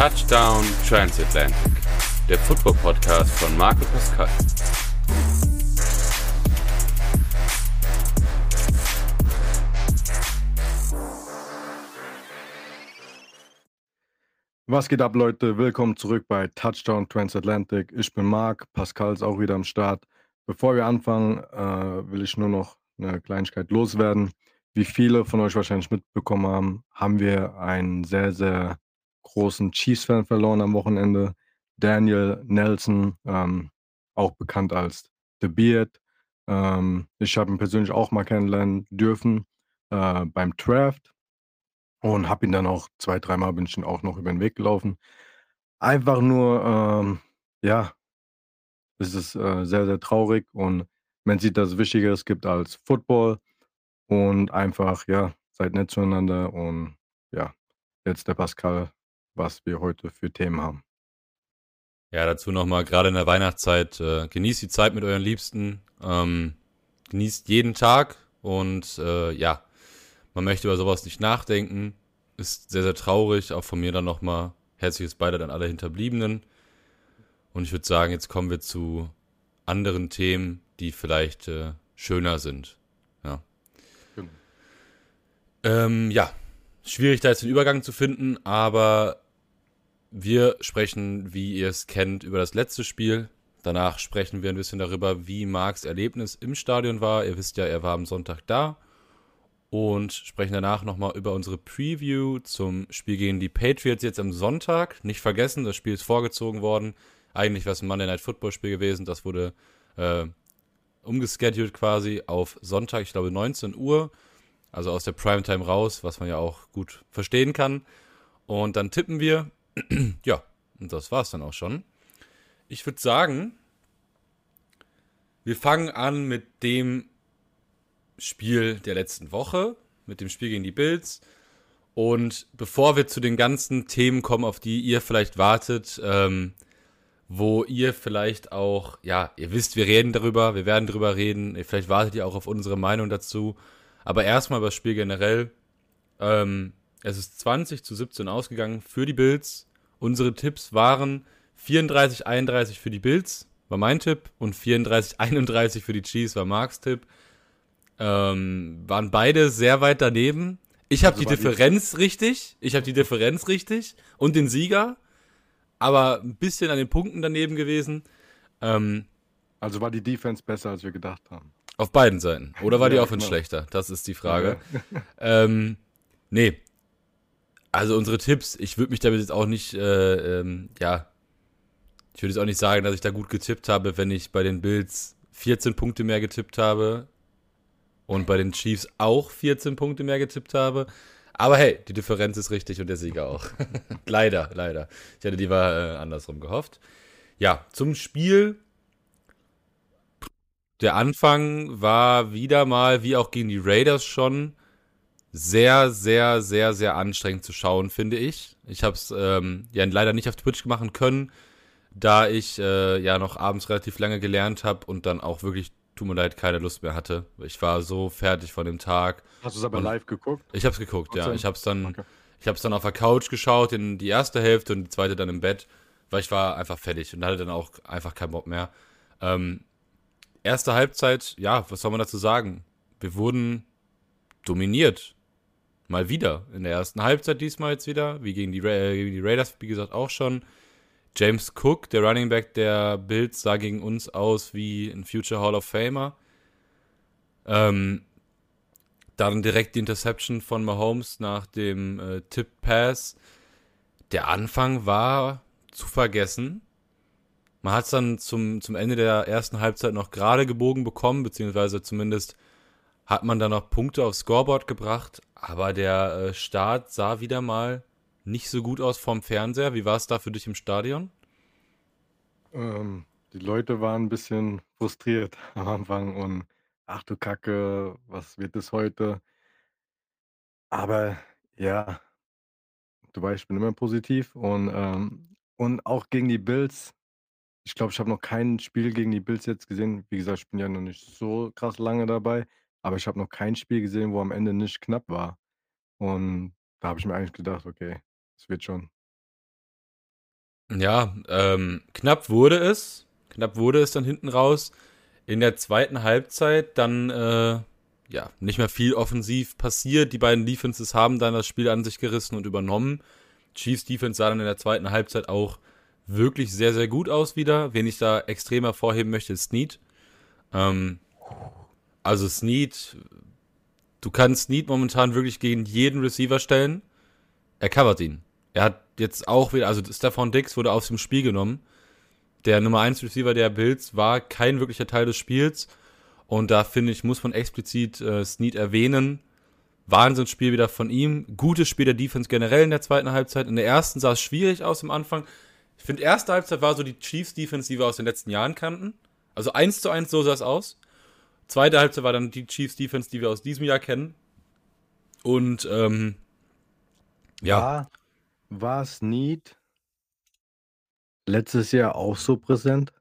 Touchdown Transatlantic, der Football Podcast von Marco Pascal. Was geht ab, Leute? Willkommen zurück bei Touchdown Transatlantic. Ich bin Marc, Pascal ist auch wieder am Start. Bevor wir anfangen, äh, will ich nur noch eine Kleinigkeit loswerden. Wie viele von euch wahrscheinlich mitbekommen haben, haben wir einen sehr, sehr großen Chiefs-Fan verloren am Wochenende. Daniel Nelson, ähm, auch bekannt als The Beard. Ähm, ich habe ihn persönlich auch mal kennenlernen dürfen äh, beim Draft und habe ihn dann auch zwei, dreimal bin ich ihn auch noch über den Weg gelaufen. Einfach nur, ähm, ja, es ist äh, sehr, sehr traurig und man sieht, dass es Wichtigeres gibt als Football und einfach, ja, seid nett zueinander und ja, jetzt der Pascal, was wir heute für Themen haben. Ja, dazu nochmal, gerade in der Weihnachtszeit, äh, genießt die Zeit mit euren Liebsten, ähm, genießt jeden Tag und äh, ja, man möchte über sowas nicht nachdenken. Ist sehr, sehr traurig. Auch von mir dann nochmal herzliches Beileid an alle Hinterbliebenen. Und ich würde sagen, jetzt kommen wir zu anderen Themen, die vielleicht äh, schöner sind. Ja. Genau. Ähm, ja, schwierig da jetzt den Übergang zu finden, aber wir sprechen, wie ihr es kennt, über das letzte Spiel. Danach sprechen wir ein bisschen darüber, wie Marks Erlebnis im Stadion war. Ihr wisst ja, er war am Sonntag da und sprechen danach nochmal über unsere Preview zum Spiel gegen die Patriots jetzt am Sonntag. Nicht vergessen, das Spiel ist vorgezogen worden. Eigentlich wäre es ein Monday Night Football Spiel gewesen. Das wurde äh, umgeschedult quasi auf Sonntag, ich glaube 19 Uhr. Also aus der Primetime raus, was man ja auch gut verstehen kann. Und dann tippen wir. ja, und das war's dann auch schon. Ich würde sagen, wir fangen an mit dem Spiel der letzten Woche, mit dem Spiel gegen die Bills. Und bevor wir zu den ganzen Themen kommen, auf die ihr vielleicht wartet, ähm, wo ihr vielleicht auch, ja, ihr wisst, wir reden darüber, wir werden darüber reden, vielleicht wartet ihr auch auf unsere Meinung dazu. Aber erstmal über das Spiel generell. Ähm, es ist 20 zu 17 ausgegangen für die Bills. Unsere Tipps waren 34, 31 für die Bills, war mein Tipp, und 34, 31 für die Chiefs war Marks Tipp. Ähm, waren beide sehr weit daneben. Ich habe also die Differenz die... richtig. Ich habe die Differenz richtig und den Sieger, aber ein bisschen an den Punkten daneben gewesen. Ähm, also war die Defense besser, als wir gedacht haben. Auf beiden Seiten. Oder war ja, die Offense genau. schlechter? Das ist die Frage. Ja. ähm, nee. Also unsere Tipps, ich würde mich damit jetzt auch nicht, äh, ähm, ja, ich würde jetzt auch nicht sagen, dass ich da gut getippt habe, wenn ich bei den Bills 14 Punkte mehr getippt habe und bei den Chiefs auch 14 Punkte mehr getippt habe. Aber hey, die Differenz ist richtig und der Sieger auch. leider, leider. Ich hätte lieber äh, andersrum gehofft. Ja, zum Spiel. Der Anfang war wieder mal, wie auch gegen die Raiders schon, sehr, sehr, sehr, sehr anstrengend zu schauen, finde ich. Ich habe es ähm, ja leider nicht auf Twitch machen können, da ich äh, ja noch abends relativ lange gelernt habe und dann auch wirklich tut mir leid, keine Lust mehr hatte. Ich war so fertig von dem Tag. Hast du es aber live geguckt? Ich habe es geguckt, ja. Ich habe es dann, okay. ich habe dann auf der Couch geschaut, in die erste Hälfte und die zweite dann im Bett, weil ich war einfach fertig und hatte dann auch einfach keinen Bock mehr. Ähm, erste Halbzeit, ja, was soll man dazu sagen? Wir wurden dominiert. Mal wieder. In der ersten Halbzeit diesmal jetzt wieder, wie gegen die, äh, gegen die Raiders, wie gesagt, auch schon. James Cook, der Running Back der Bills, sah gegen uns aus wie ein Future Hall of Famer. Ähm, dann direkt die Interception von Mahomes nach dem äh, Tip-Pass. Der Anfang war zu vergessen. Man hat es dann zum, zum Ende der ersten Halbzeit noch gerade gebogen bekommen, beziehungsweise zumindest hat man dann noch Punkte aufs Scoreboard gebracht. Aber der äh, Start sah wieder mal nicht so gut aus vom Fernseher. Wie war es da für dich im Stadion? Ähm, die Leute waren ein bisschen frustriert am Anfang und ach du Kacke, was wird es heute? Aber ja, du weißt, ich bin immer positiv und, ähm, und auch gegen die Bills. Ich glaube, ich habe noch kein Spiel gegen die Bills jetzt gesehen. Wie gesagt, ich bin ja noch nicht so krass lange dabei, aber ich habe noch kein Spiel gesehen, wo am Ende nicht knapp war. Und da habe ich mir eigentlich gedacht, okay, es wird schon. Ja, ähm, knapp wurde es. Knapp wurde es dann hinten raus. In der zweiten Halbzeit dann äh, ja nicht mehr viel offensiv passiert. Die beiden Defenses haben dann das Spiel an sich gerissen und übernommen. Chiefs Defense sah dann in der zweiten Halbzeit auch wirklich sehr, sehr gut aus wieder. Wen ich da extrem hervorheben möchte, ist Snead. Ähm, also Snead, du kannst Snead momentan wirklich gegen jeden Receiver stellen. Er covert ihn. Er hat jetzt auch wieder, also Stefan Dix wurde aus dem Spiel genommen. Der Nummer 1 Receiver der Bills war kein wirklicher Teil des Spiels. Und da finde ich, muss man explizit äh, Snead erwähnen. Wahnsinnsspiel wieder von ihm. Gutes Spiel der Defense generell in der zweiten Halbzeit. In der ersten sah es schwierig aus am Anfang. Ich finde, erste Halbzeit war so die Chiefs Defense, die wir aus den letzten Jahren kannten. Also 1 zu 1, so sah es aus. Zweite Halbzeit war dann die Chiefs Defense, die wir aus diesem Jahr kennen. Und ähm, ja. War, war Snead letztes Jahr auch so präsent?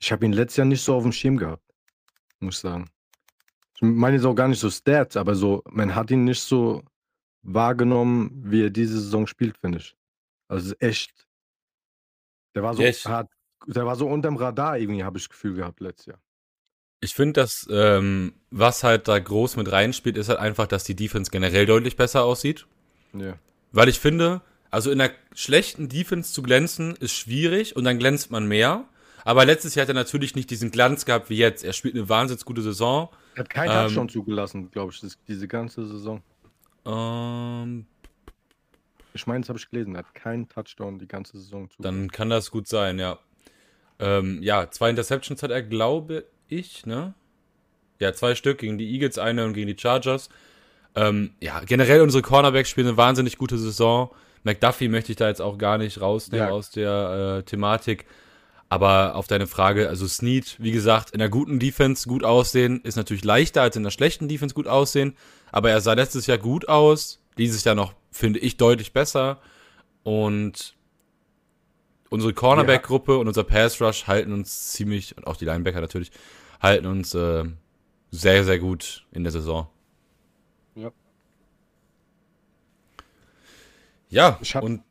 Ich habe ihn letztes Jahr nicht so auf dem Schirm gehabt, muss ich sagen. Ich meine jetzt auch gar nicht so Stats, aber so, man hat ihn nicht so wahrgenommen, wie er diese Saison spielt, finde ich. Also echt. Der war so, Echt? hat, der war so unterm Radar irgendwie, habe ich das Gefühl gehabt letztes Jahr. Ich finde, dass ähm, was halt da groß mit reinspielt, ist halt einfach, dass die Defense generell deutlich besser aussieht. Ja. Weil ich finde, also in einer schlechten Defense zu glänzen, ist schwierig und dann glänzt man mehr. Aber letztes Jahr hat er natürlich nicht diesen Glanz gehabt wie jetzt. Er spielt eine wahnsinnig gute Saison. Er hat keinen Ähm, Touchdown zugelassen, glaube ich, das, diese ganze Saison. Ähm, Ich meine, das habe ich gelesen. Er hat keinen Touchdown die ganze Saison zugelassen. dann kann das gut sein, ja. Ähm, ja, zwei Interceptions hat er, glaube ich, ne? Ja, zwei Stück gegen die Eagles, eine und gegen die Chargers. Ähm, ja, generell unsere Cornerbacks spielen eine wahnsinnig gute Saison. McDuffie möchte ich da jetzt auch gar nicht rausnehmen Ja. aus der äh, Thematik. Aber auf deine Frage, also Snead, wie gesagt, in der guten Defense gut aussehen, ist natürlich leichter als in der schlechten Defense gut aussehen. Aber er sah letztes Jahr gut aus, dieses Jahr noch, finde ich, deutlich besser. Und unsere Cornerback-Gruppe und unser Pass-Rush halten uns ziemlich, und auch die Linebacker natürlich, halten uns äh, sehr, sehr gut in der Saison. Ja. Ja, Ich hab- und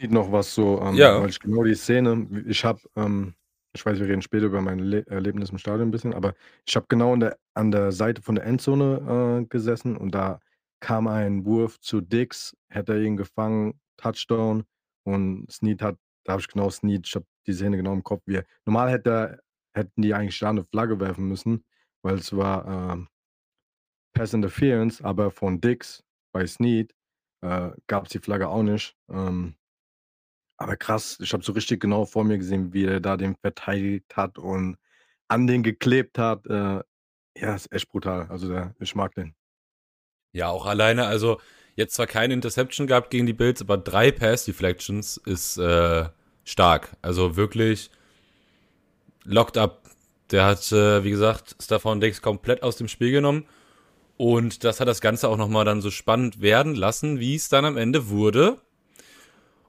Sieht noch was so, ähm, Ja. weil ich genau die Szene, ich habe, ähm, ich weiß, wir reden später über mein Le Erlebnis im Stadion ein bisschen, aber ich habe genau an der, an der Seite von der Endzone äh, gesessen und da kam ein Wurf zu Dix, hätte er ihn gefangen, Touchdown und Snead hat, da habe ich genau Snead, ich habe die Szene genau im Kopf, wie er, normal hätte, hätten die eigentlich da eine Flagge werfen müssen, weil es war ähm, Pass Interference, aber von Dix bei Snead äh, gab es die Flagge auch nicht. Ähm, aber krass, ich habe so richtig genau vor mir gesehen, wie er da den verteidigt hat und an den geklebt hat. Äh, ja, ist echt brutal. Also der, ich mag den. ja, auch alleine, also jetzt zwar keine Interception gehabt gegen die Bills, aber drei Pass-Deflections ist äh, stark. Also wirklich locked up. Der hat, äh, wie gesagt, Stefan Dix komplett aus dem Spiel genommen. Und das hat das Ganze auch nochmal dann so spannend werden lassen, wie es dann am Ende wurde.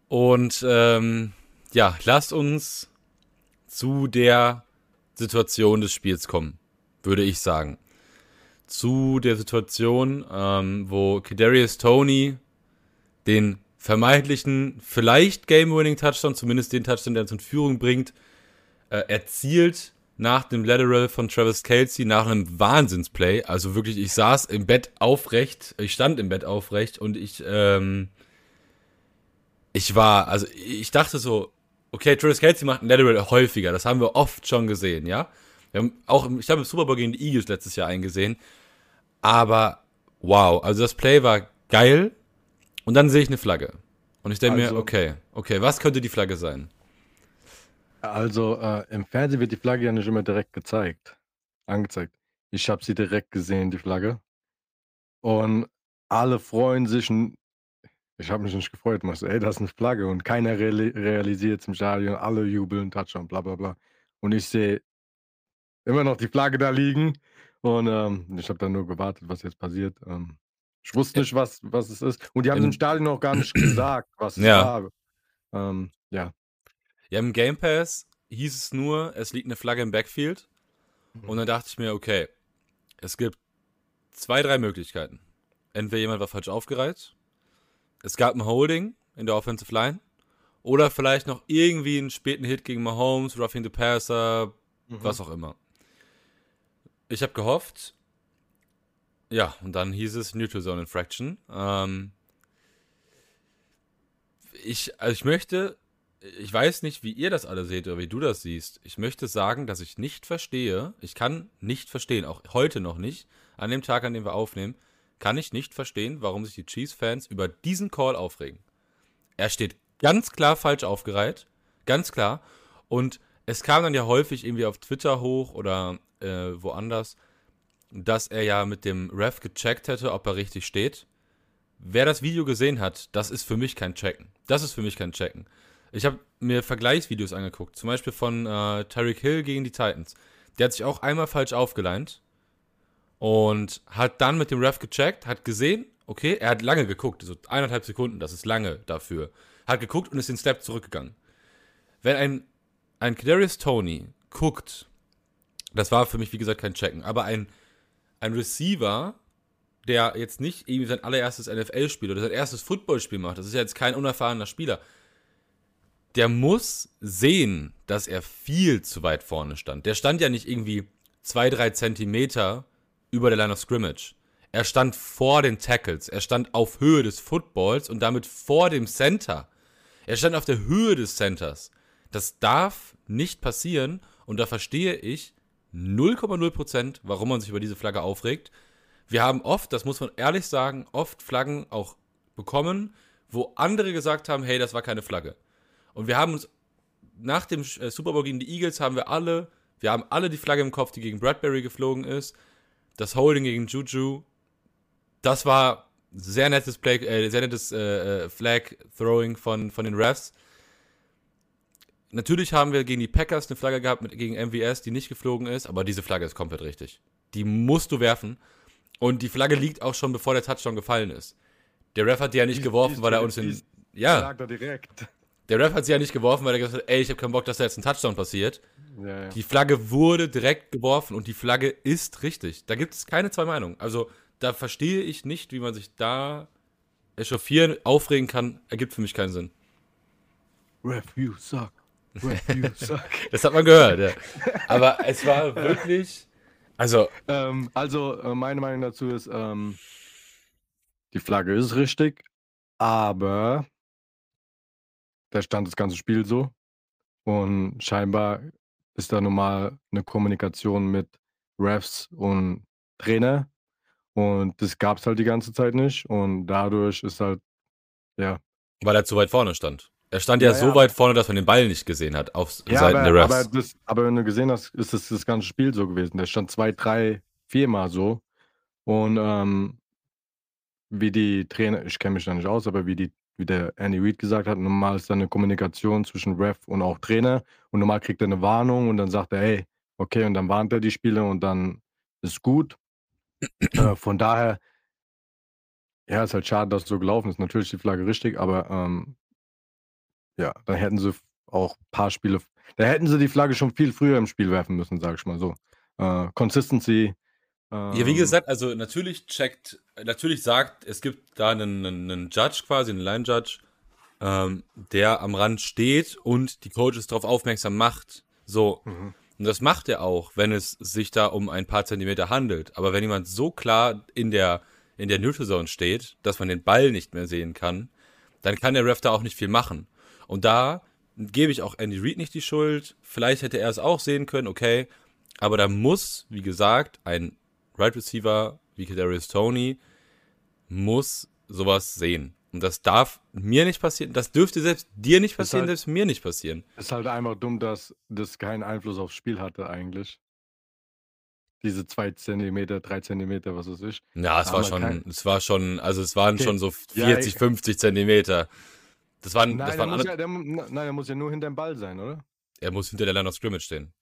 Und ähm, ja, lasst uns zu der Situation des Spiels kommen, würde ich sagen. Zu der Situation, ähm, wo Kadarius Tony den vermeintlichen, vielleicht Game-Winning-Touchdown, zumindest den Touchdown, der uns in Führung bringt, äh, erzielt nach dem Lateral von Travis Kelsey, nach einem Wahnsinnsplay. Also wirklich, ich saß im Bett aufrecht, ich stand im Bett aufrecht und ich, ähm, ich war, also ich dachte so, okay, Travis Kelsey macht ein Lateral häufiger, das haben wir oft schon gesehen, ja. Wir haben auch, ich habe im Super Bowl gegen die Eagles letztes Jahr eingesehen, aber wow, also das Play war geil und dann sehe ich eine Flagge. Und ich denke mir, Also- okay, okay, was könnte die Flagge sein? Also äh, im Fernsehen wird die Flagge ja nicht immer direkt gezeigt, angezeigt. Ich habe sie direkt gesehen, die Flagge. Und alle freuen sich. Ich habe mich nicht gefreut. So, ey, das ist eine Flagge. Und keiner reali realisiert es im Stadion. Alle jubeln, Touchdown, bla bla bla. Und ich sehe immer noch die Flagge da liegen. Und ähm, ich habe dann nur gewartet, was jetzt passiert. Ähm, ich wusste nicht, was, was es ist. Und die haben im Stadion auch gar nicht gesagt, was es Ja. war. Ähm, ja. Ja, im Game Pass hieß es nur, es liegt eine Flagge im Backfield. Mhm. Und dann dachte ich mir, okay, es gibt zwei, drei Möglichkeiten. Entweder jemand war falsch aufgereiht, es gab ein Holding in der Offensive Line Oder vielleicht noch irgendwie einen späten Hit gegen Mahomes, Roughing the Passer, mhm. was auch immer. Ich habe gehofft, ja, und dann hieß es Neutral Zone Infraction. Ähm, ich, also ich möchte, ich weiß nicht, wie ihr das alle seht oder wie du das siehst. Ich möchte sagen, dass ich nicht verstehe, ich kann nicht verstehen, auch heute noch nicht, an dem Tag, an dem wir aufnehmen, kann ich nicht verstehen, warum sich die Chiefs-Fans über diesen Call aufregen. Er steht ganz klar falsch aufgereiht, ganz klar. Und es kam dann ja häufig irgendwie auf Twitter hoch oder äh, woanders, dass er ja mit dem Ref gecheckt hätte, ob er richtig steht. Wer das Video gesehen hat, das ist für mich kein Checken. Das ist für mich kein Checken. Ich habe mir Vergleichsvideos angeguckt, zum Beispiel von äh, Tyreek Hill gegen die Titans. Der hat sich auch einmal falsch aufgeleint und hat dann mit dem Ref gecheckt, hat gesehen, okay, er hat lange geguckt, so eineinhalb Sekunden, das ist lange dafür. Hat geguckt und ist den Step zurückgegangen. Wenn ein, ein Kadarius Tony guckt, das war für mich, wie gesagt, kein Checken, aber ein, ein Receiver, der jetzt nicht irgendwie sein allererstes NFL-Spiel oder sein erstes Footballspiel macht, das ist ja jetzt kein unerfahrener Spieler, der muss sehen, dass er viel zu weit vorne stand. Der stand ja nicht irgendwie zwei, drei Zentimeter über der Line of Scrimmage. Er stand vor den Tackles. Er stand auf Höhe des Footballs und damit vor dem Center. Er stand auf der Höhe des Centers. Das darf nicht passieren und da verstehe ich 0,0%, warum man sich über diese Flagge aufregt. Wir haben oft, das muss man ehrlich sagen, oft Flaggen auch bekommen, wo andere gesagt haben, hey, das war keine Flagge. Und wir haben uns nach dem äh, Super Bowl gegen die Eagles haben wir alle, wir haben alle die Flagge im Kopf, die gegen Bradbury geflogen ist. Das Holding gegen Juju, das war sehr nettes Play, äh, sehr nettes äh, äh, Flag Throwing von, von den Refs. Natürlich haben wir gegen die Packers eine Flagge gehabt mit, gegen MVS, die nicht geflogen ist, aber diese Flagge ist komplett richtig. Die musst du werfen. Und die Flagge liegt auch schon, bevor der Touchdown gefallen ist. Der Ref hat die ja nicht die, geworfen, die, weil er uns in. Ja. Da direkt. Der Ref hat sie ja nicht geworfen, weil er gesagt hat, ey, ich habe keinen Bock, dass da jetzt ein Touchdown passiert. Ja, ja. Die Flagge wurde direkt geworfen und die Flagge ist richtig. Da gibt es keine zwei Meinungen. Also da verstehe ich nicht, wie man sich da echauffieren, aufregen kann. Ergibt für mich keinen Sinn. Ref, you suck. Das hat man gehört, ja. Aber es war wirklich. Also. Ähm, also, äh, meine Meinung dazu ist, ähm, die Flagge ist richtig, aber da stand das ganze Spiel so. Und scheinbar ist da normal eine Kommunikation mit Refs und Trainer. Und das gab es halt die ganze Zeit nicht. Und dadurch ist halt, ja. Weil er zu weit vorne stand. Er stand ja, ja so ja, weit vorne, dass man den Ball nicht gesehen hat auf ja, Seiten aber, der Refs. Aber, das, aber wenn du gesehen hast, ist das das ganze Spiel so gewesen. Der stand zwei, drei, viermal so. Und ähm, wie die Trainer, ich kenne mich da nicht aus, aber wie die wie der Andy Reid gesagt hat, normal ist da eine Kommunikation zwischen Ref und auch Trainer und normal kriegt er eine Warnung und dann sagt er, hey, okay, und dann warnt er die Spieler und dann ist gut. äh, von daher, ja, ist halt schade, dass es so gelaufen ist. Natürlich die Flagge richtig, aber ähm, ja, dann hätten sie auch ein paar Spiele, da hätten sie die Flagge schon viel früher im Spiel werfen müssen, sag ich mal so. Äh, Consistency ja, wie ähm. gesagt, also natürlich checkt, natürlich sagt, es gibt da einen, einen Judge quasi, einen Line-Judge, ähm, der am Rand steht und die Coaches darauf aufmerksam macht. So. Mhm. Und das macht er auch, wenn es sich da um ein paar Zentimeter handelt. Aber wenn jemand so klar in der, in der Neutral Zone steht, dass man den Ball nicht mehr sehen kann, dann kann der Ref da auch nicht viel machen. Und da gebe ich auch Andy Reid nicht die Schuld. Vielleicht hätte er es auch sehen können, okay. Aber da muss, wie gesagt, ein Right Receiver wie Kadarius Tony muss sowas sehen. Und das darf mir nicht passieren. Das dürfte selbst dir nicht passieren, halt, selbst mir nicht passieren. Ist halt einfach dumm, dass das keinen Einfluss aufs Spiel hatte eigentlich. Diese zwei Zentimeter, drei Zentimeter, was weiß ich. Ja, es war schon, kein... es war schon, also es waren okay. schon so 40, ja, 50 Zentimeter. Das waren, nein, das waren alle... ja, der, nein, er muss ja nur hinter dem Ball sein, oder? Er muss hinter der Line of Scrimmage stehen.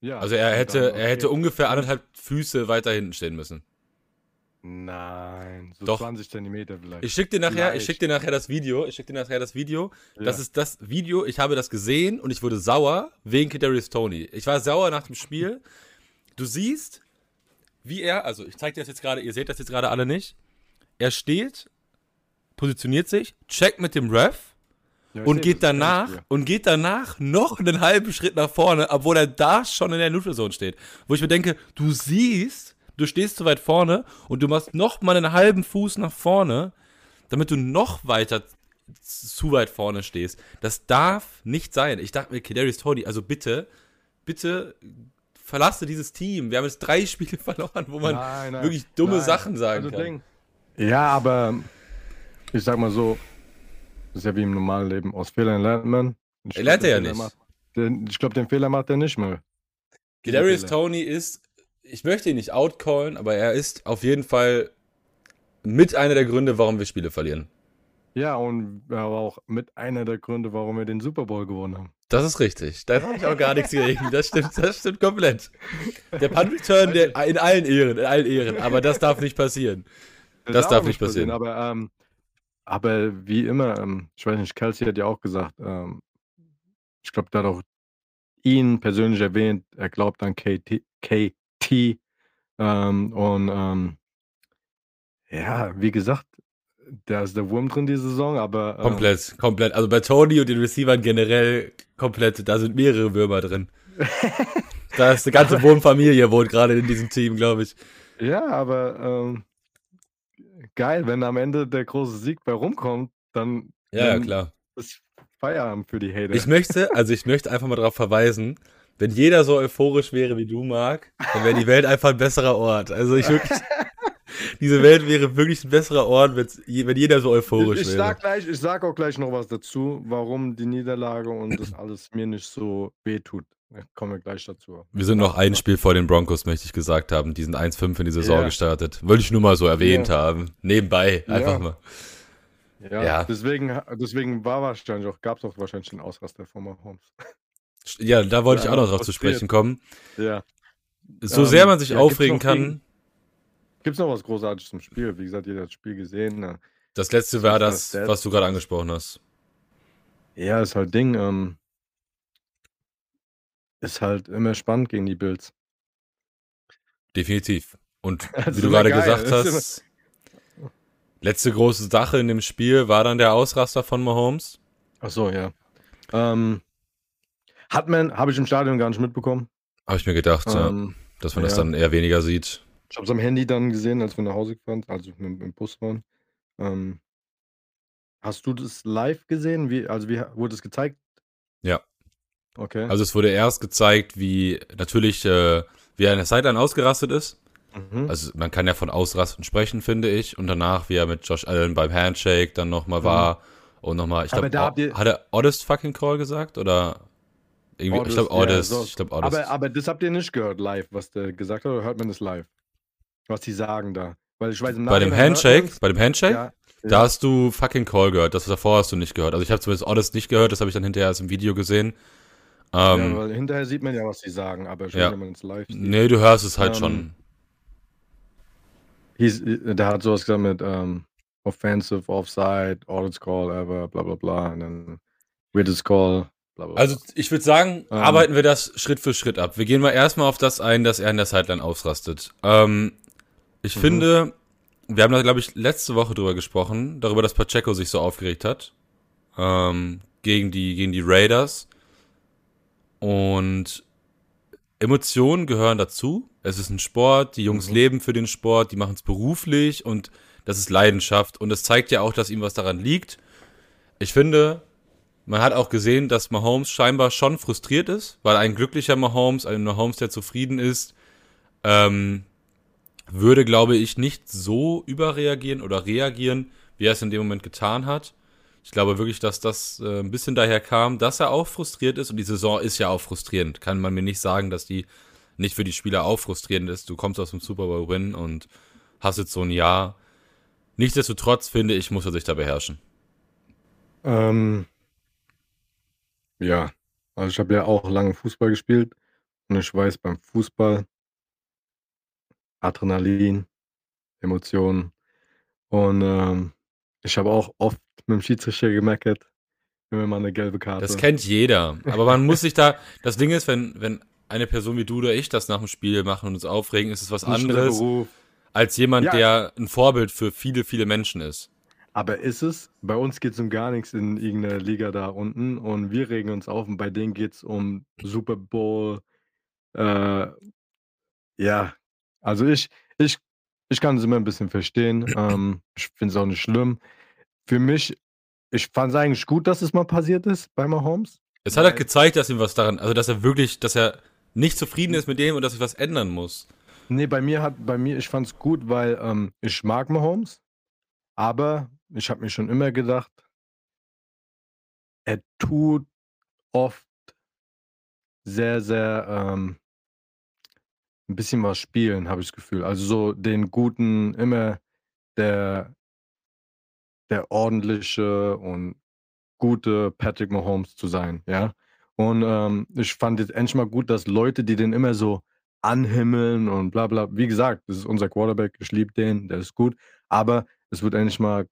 Ja. Also er hätte, er hätte ungefähr anderthalb Füße weiter hinten stehen müssen. Nein, so Doch. 20 Zentimeter vielleicht. Ich schicke dir nachher, ich schick dir nachher das Video. Ich schicke dir nachher das Video. Ja. Das ist das Video. Ich habe das gesehen und ich wurde sauer wegen Kadarius Tony. Ich war sauer nach dem Spiel. Du siehst, wie er, also ich zeige dir das jetzt gerade. Ihr seht das jetzt gerade alle nicht. Er steht, positioniert sich, checkt mit dem Ref Ja, und geht danach und geht danach noch einen halben Schritt nach vorne, obwohl er da schon in der Neutral steht. Wo ich mir denke, du siehst, du stehst zu weit vorne und du machst noch mal einen halben Fuß nach vorne, damit du noch weiter zu weit vorne stehst. Das darf nicht sein. Ich dachte mir, Kadarius Tony, also bitte, bitte verlasse dieses Team. Wir haben jetzt drei Spiele verloren, wo man nein, nein, wirklich dumme nein. Sachen sagen also kann. Ding. Ja, aber ich sag mal so, ist ja wie im normalen Leben. Aus Fehlern lernt man. Er lernt er ja nicht. Macht, den, ich glaube, den Fehler macht er nicht mehr. Kadarius Tony ist, ich möchte ihn nicht outcallen, aber er ist auf jeden Fall mit einer der Gründe, warum wir Spiele verlieren. Ja, und aber auch mit einer der Gründe, warum wir den Super Bowl gewonnen haben. Das ist richtig. Da habe ich auch gar nichts gegen. Das stimmt, das stimmt komplett. Der Punt Return der, in allen Ehren, in allen Ehren. Aber das darf nicht passieren. Das, das darf nicht passieren. passieren. Aber, ähm, aber wie immer, ähm, ich weiß nicht, Kelsey hat ja auch gesagt, ähm, ich glaube, der hat auch ihn persönlich erwähnt, er glaubt an KT, KT ähm, und ähm, ja, wie gesagt, da ist der Wurm drin die Saison, aber. Ähm, komplett, komplett. Also bei Tony und den Receivern generell komplett, da sind mehrere Würmer drin. da ist eine ganze Wurmfamilie wohnt gerade in diesem Team, glaube ich. Ja, aber ähm, geil, wenn am Ende der große Sieg bei rumkommt, dann. Ja, ja klar. Ist Feierabend für die Hater. Ich möchte, also ich möchte einfach mal darauf verweisen, wenn jeder so euphorisch wäre wie du, Marc, dann wäre die Welt einfach ein besserer Ort. Also ich wirklich. Diese Welt wäre wirklich ein besserer Ort, wenn jeder so euphorisch ich, ich wäre. Sag gleich, ich sag auch gleich noch was dazu, warum die Niederlage und das alles mir nicht so wehtut. Kommen wir gleich dazu. Wir sind noch ein Spiel vor den Broncos, möchte ich gesagt haben. Die sind 1-5 in die Saison yeah. gestartet. Wollte ich nur mal so erwähnt yeah. haben. Nebenbei, einfach ja. mal. Ja, ja, Deswegen, deswegen war wahrscheinlich auch, gab es auch wahrscheinlich einen Ausraster von Mahomes. Ja, da wollte ja, ich auch noch drauf zu sprechen kommen. Ja. So ähm, sehr man sich aufregen kann, Gibt es noch was Großartiges zum Spiel? Wie gesagt, jeder hat das Spiel gesehen. Ne? Das letzte war das, das was du gerade angesprochen hast. Ja, ist halt Ding. Ähm, ist halt immer spannend gegen die Bills. Definitiv. Und wie du gerade gesagt hast, letzte große Sache in dem Spiel war dann der Ausraster von Mahomes. Ach so, ja. Ähm, hat man, habe ich im Stadion gar nicht mitbekommen. Habe ich mir gedacht, ähm, ja, dass man ja. das dann eher weniger sieht. Ich habe es am Handy dann gesehen, als wir nach Hause gefahren sind, also mit, dem Bus waren. Ähm, hast du das live gesehen? Wie, also wie wurde es gezeigt? Ja. Okay. Also es wurde erst gezeigt, wie natürlich äh, wie er in der Sideline ausgerastet ist. Mhm. Also man kann ja von Ausrasten sprechen, finde ich. Und danach, wie er mit Josh Allen beim Handshake dann nochmal mhm. war und nochmal, ich glaube, hat er Oddest fucking Call gesagt? Oder irgendwie, Oddest, ich glaube, Oddest. Ja, so. ich glaub, Oddest. Aber, aber das habt ihr nicht gehört live, was der gesagt hat, oder hört man das live? was die sagen da. Weil ich weiß, im bei dem Handshake, bei dem Handshake, ja, da ja. hast du fucking Call gehört. Das davor hast du nicht gehört. Also ich habe zumindest Honest nicht gehört, das habe ich dann hinterher erst im Video gesehen. Ähm, ja, weil hinterher sieht man ja, was sie sagen, aber schon ja. wenn man es live sieht. Nee, du hörst es halt ähm, schon. Hieß, der hat sowas gesagt mit ähm, Offensive, Offside, Audits Call, ever, bla bla bla. Und dann Weirdest Call, bla bla. Also ich würde sagen, ähm, arbeiten wir das Schritt für Schritt ab. Wir gehen mal erstmal auf das ein, dass er in der Sideline ausrastet. Ähm, ich mhm. finde, wir haben da, glaube ich, letzte Woche drüber gesprochen, darüber, dass Pacheco sich so aufgeregt hat. Ähm, gegen, die, gegen die Raiders. Und Emotionen gehören dazu. Es ist ein Sport, die Jungs mhm. leben für den Sport, die machen es beruflich und das ist Leidenschaft. Und es zeigt ja auch, dass ihm was daran liegt. Ich finde, man hat auch gesehen, dass Mahomes scheinbar schon frustriert ist, weil ein glücklicher Mahomes, ein Mahomes, der zufrieden ist, ähm, würde, glaube ich, nicht so überreagieren oder reagieren, wie er es in dem Moment getan hat. Ich glaube wirklich, dass das äh, ein bisschen daher kam, dass er auch frustriert ist und die Saison ist ja auch frustrierend. Kann man mir nicht sagen, dass die nicht für die Spieler auch frustrierend ist. Du kommst aus dem Super Bowl Win und hast jetzt so ein Jahr. Nichtsdestotrotz finde ich, muss er sich da beherrschen. Ähm, ja, also ich habe ja auch lange Fußball gespielt und ich weiß beim Fußball Adrenalin, Emotionen. Und ähm, ich habe auch oft mit dem Schiedsrichter gemeckert, wenn mal eine gelbe Karte. Das kennt jeder. Aber man muss sich da. Das Ding ist, wenn, wenn eine Person wie du oder ich das nach dem Spiel machen und uns aufregen, ist es was anderes als jemand, ja. der ein Vorbild für viele, viele Menschen ist. Aber ist es? Bei uns geht es um gar nichts in irgendeiner Liga da unten und wir regen uns auf und bei denen geht es um Super Bowl. Äh, ja, also ich, ich, ich kann es immer ein bisschen verstehen. Ähm, ich finde es auch nicht schlimm. Für mich, ich fand es eigentlich gut, dass es mal passiert ist bei Mahomes. Es hat halt gezeigt, dass ihm was daran, also dass er wirklich, dass er nicht zufrieden ist mit dem und dass sich was ändern muss. Nee, bei mir hat, bei mir, ich fand es gut, weil ähm, ich mag Mahomes, aber ich habe mir schon immer gedacht, er tut oft sehr, sehr ähm, ein bisschen was spielen, habe ich das Gefühl. Also so den guten, immer der, der ordentliche und gute Patrick Mahomes zu sein, ja. Und ähm, ich fand jetzt endlich mal gut, dass Leute, die den immer so anhimmeln und bla bla, wie gesagt, das ist unser Quarterback, ich liebe den, der ist gut, aber es wird endlich mal,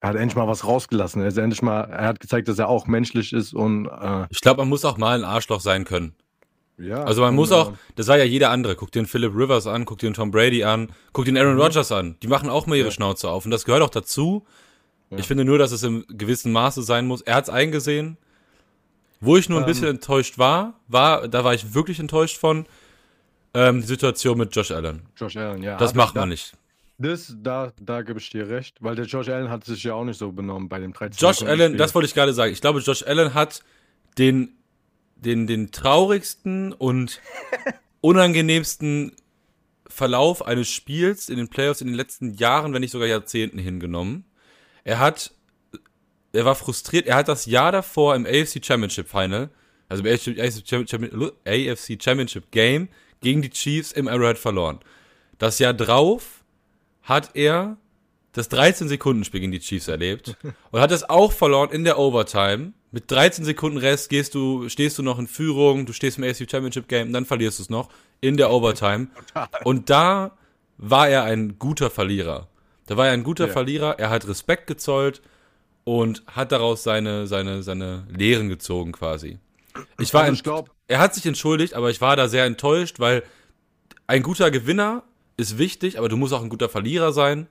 er hat endlich mal was rausgelassen. Er, ist endlich mal, er hat gezeigt, dass er auch menschlich ist und äh, Ich glaube, man muss auch mal ein Arschloch sein können. ja. Also man muss auch, äh, das war ja jeder andere. Guck dir den Philip Rivers an, guck dir den Tom Brady an, guck dir den Aaron Mhm. Rodgers an. Die machen auch mal ihre Ja. Schnauze auf. Und das gehört auch dazu. Ja. Ich finde nur, dass es im gewissen Maße sein muss. Er hat es eingesehen. Wo ich nur ein Ähm. bisschen enttäuscht war, war, da war ich wirklich enttäuscht von, ähm, die Situation mit Josh Allen. Josh Allen, ja. Das macht da, man nicht. Das, da, da gebe ich dir recht, weil der Josh Allen hat sich ja auch nicht so benommen bei dem 13 Josh Sekunden Allen, Spiel. das wollte ich gerade sagen. Ich glaube, Josh Allen hat den, den, den traurigsten und unangenehmsten Verlauf eines Spiels in den Playoffs in den letzten Jahren, wenn nicht sogar Jahrzehnten hingenommen. Er hat, er war frustriert. Er hat das Jahr davor im AFC Championship Final, also im AFC Championship, Game gegen die Chiefs im Arrowhead verloren. Das Jahr drauf hat er das 13-Sekunden-Spiel gegen die Chiefs erlebt und hat es auch verloren in der Overtime. Mit 13 Sekunden Rest gehst du, stehst du noch in Führung, du stehst im AFC Championship Game dann verlierst du es noch in der Overtime. Und da war er ein guter Verlierer. Da war er ein guter Ja. Verlierer, er hat Respekt gezollt und hat daraus seine, seine, seine Lehren gezogen quasi. Ich war Also ich glaube, er hat sich entschuldigt, aber ich war da sehr enttäuscht, weil ein guter Gewinner ist wichtig, aber du musst auch ein guter Verlierer sein.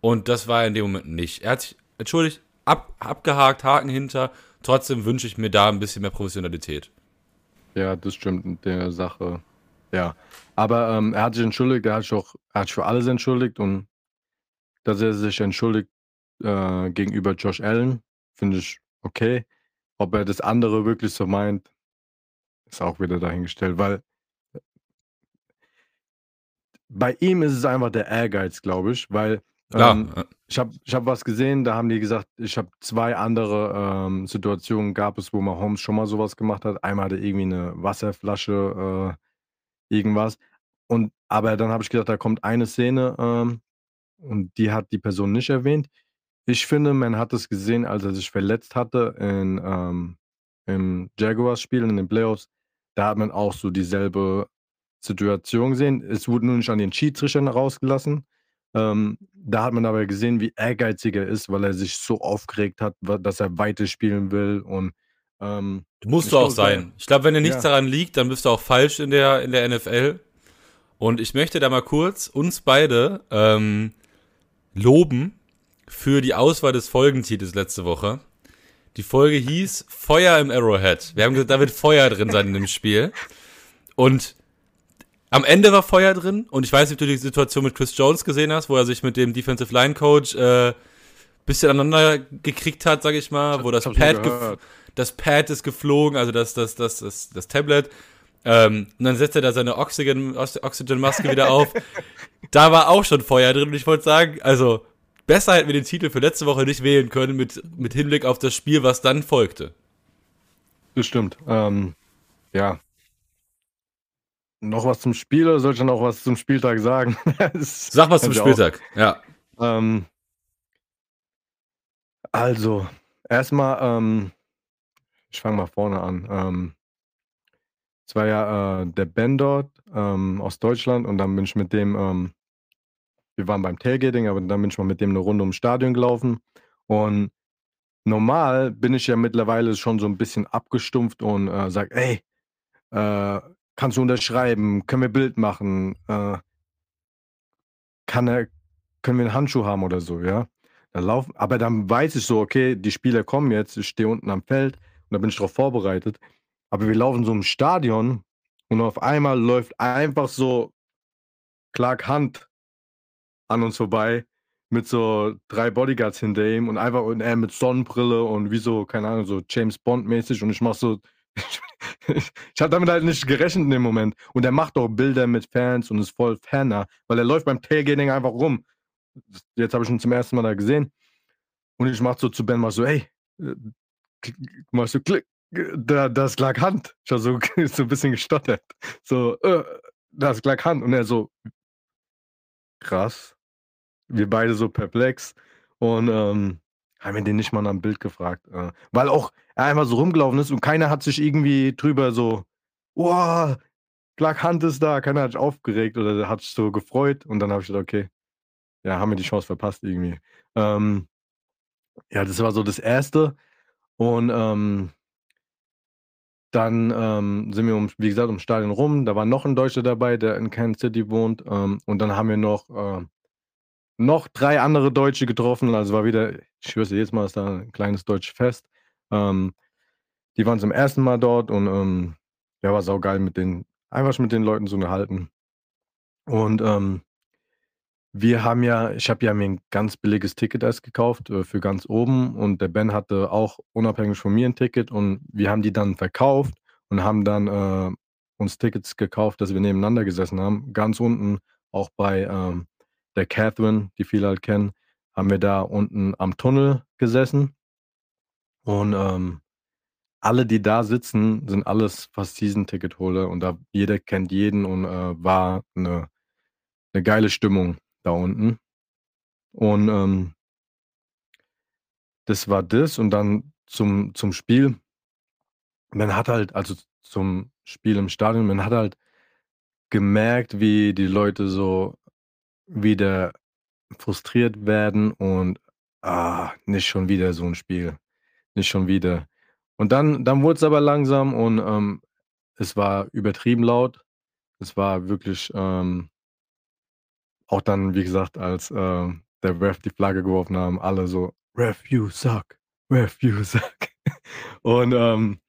Und das war er in dem Moment nicht. Er hat sich entschuldigt, ab, abgehakt, Haken hinter. Trotzdem wünsche ich mir da ein bisschen mehr Professionalität. ja, das stimmt in der Sache. Ja, aber ähm, er hat sich entschuldigt, er hat sich auch, er hat sich für alles entschuldigt und dass er sich entschuldigt äh, gegenüber Josh Allen, finde ich okay. Ob er das andere wirklich so meint, ist auch wieder dahingestellt, weil bei ihm ist es einfach der Ehrgeiz, glaube ich, weil ähm, äh, ich habe ich hab was gesehen, da haben die gesagt, ich habe zwei andere ähm, Situationen gab es, wo Mahomes schon mal sowas gemacht hat. Einmal hatte er irgendwie eine Wasserflasche, äh, irgendwas. Und aber dann habe ich gedacht, da kommt eine Szene ähm, und die hat die Person nicht erwähnt. Ich finde, man hat es gesehen, als er sich verletzt hatte in, ähm, im Jaguars-Spiel in den Playoffs. Da hat man auch so dieselbe Situation gesehen. Es wurde nur nicht an den Schiedsrichtern rausgelassen. Ähm, da hat man aber gesehen, wie ehrgeizig er ist, weil er sich so aufgeregt hat, dass er weiter spielen will. Und ähm, musst du auch sein. Ich glaube, wenn dir nichts Ja. daran liegt, dann bist du auch falsch in der, in der NFL. Und ich möchte da mal kurz uns beide ähm, loben für die Auswahl des Folgentitels letzte Woche. Die Folge hieß Feuer im Arrowhead. Wir haben gesagt, da wird Feuer drin sein in dem Spiel. Und am Ende war Feuer drin. Und ich weiß nicht, ob du die Situation mit Chris Jones gesehen hast, wo er sich mit dem Defensive Line Coach äh, bisschen aneinander gekriegt hat, sag ich mal, wo das Pad, das Pad ist geflogen, also das, das, das, das, das Tablet. Ähm, und dann setzt er da seine Oxygen, Ox- Oxygen-Maske wieder auf. da war auch schon Feuer drin und ich wollte sagen, also besser hätten wir den Titel für letzte Woche nicht wählen können mit, mit Hinblick auf das Spiel, was dann folgte. Das stimmt. Ähm, ja. Noch was zum Spiel oder soll ich noch was zum Spieltag sagen? Sag was zum du auch- Spieltag. Ja. Ähm, also, erstmal, ähm, ich fange mal vorne an. Es war ja äh, der Ben dort ähm, aus Deutschland und dann bin ich mit dem, ähm, wir waren beim Tailgating, aber dann bin ich mal mit dem eine Runde ums Stadion gelaufen. Und normal bin ich ja mittlerweile schon so ein bisschen abgestumpft und äh, sag, ey, äh, kannst du unterschreiben, können wir Bild machen, äh, kann er, können wir einen Handschuh haben oder so, ja. Da laufen, aber dann weiß ich so, okay, die Spieler kommen jetzt, ich stehe unten am Feld und da bin ich darauf vorbereitet. Aber wir laufen so im Stadion und auf einmal läuft einfach so Clark Hunt an uns vorbei mit so drei Bodyguards hinter ihm und einfach und er mit Sonnenbrille und wie so, keine Ahnung, so James Bond mäßig und ich mach so, ich habe damit halt nicht gerechnet in dem Moment. Und er macht auch Bilder mit Fans und ist voll Fanner, weil er läuft beim Tailgating einfach rum. Jetzt habe ich ihn zum ersten Mal da gesehen. Und ich mach so zu Ben mal so, ey, äh, mach so klick, da, das lag Hand. Ich habe so, so ein bisschen gestottert. So, äh, das lag Hand. Und er so, krass. Wir beide so perplex. Und ähm, haben wir den nicht mal nach dem Bild gefragt. Äh, weil auch er einfach so rumgelaufen ist und keiner hat sich irgendwie drüber so, wow, Clark Hunt ist da, keiner hat sich aufgeregt oder hat sich so gefreut. Und dann habe ich gedacht, okay, ja, haben wir die Chance verpasst irgendwie. Ähm, ja, das war so das Erste. Und ähm, dann ähm, sind wir, um, wie gesagt, ums Stadion rum. Da war noch ein Deutscher dabei, der in Kansas City wohnt. Ähm, und dann haben wir noch, äh, noch drei andere Deutsche getroffen. Also war wieder, ich schwöre jetzt mal, ist da ein kleines deutsches Fest. Ähm, die waren zum ersten Mal dort und ähm, ja, war saugeil mit den, einfach mit den Leuten so gehalten. Und ähm, wir haben ja, ich habe ja mir ein ganz billiges Ticket erst gekauft äh, für ganz oben und der Ben hatte auch unabhängig von mir ein Ticket und wir haben die dann verkauft und haben dann äh, uns Tickets gekauft, dass wir nebeneinander gesessen haben. Ganz unten, auch bei ähm, der Catherine, die viele halt kennen, haben wir da unten am Tunnel gesessen. Und ähm, alle, die da sitzen, sind alles fast Season-Ticket-Holder und da jeder kennt jeden und äh, war eine, eine geile Stimmung da unten. Und ähm, das war das. Und dann zum, zum Spiel. Man hat halt, also zum Spiel im Stadion, man hat halt gemerkt, wie die Leute so wieder frustriert werden und ah, nicht schon wieder so ein Spiel. Nicht schon wieder. Und dann, dann wurde es aber langsam und ähm, es war übertrieben laut. Es war wirklich ähm, auch dann, wie gesagt, als äh, der Ref die Flagge geworfen haben, alle so, Ref, you suck, Ref, you suck. Und ähm,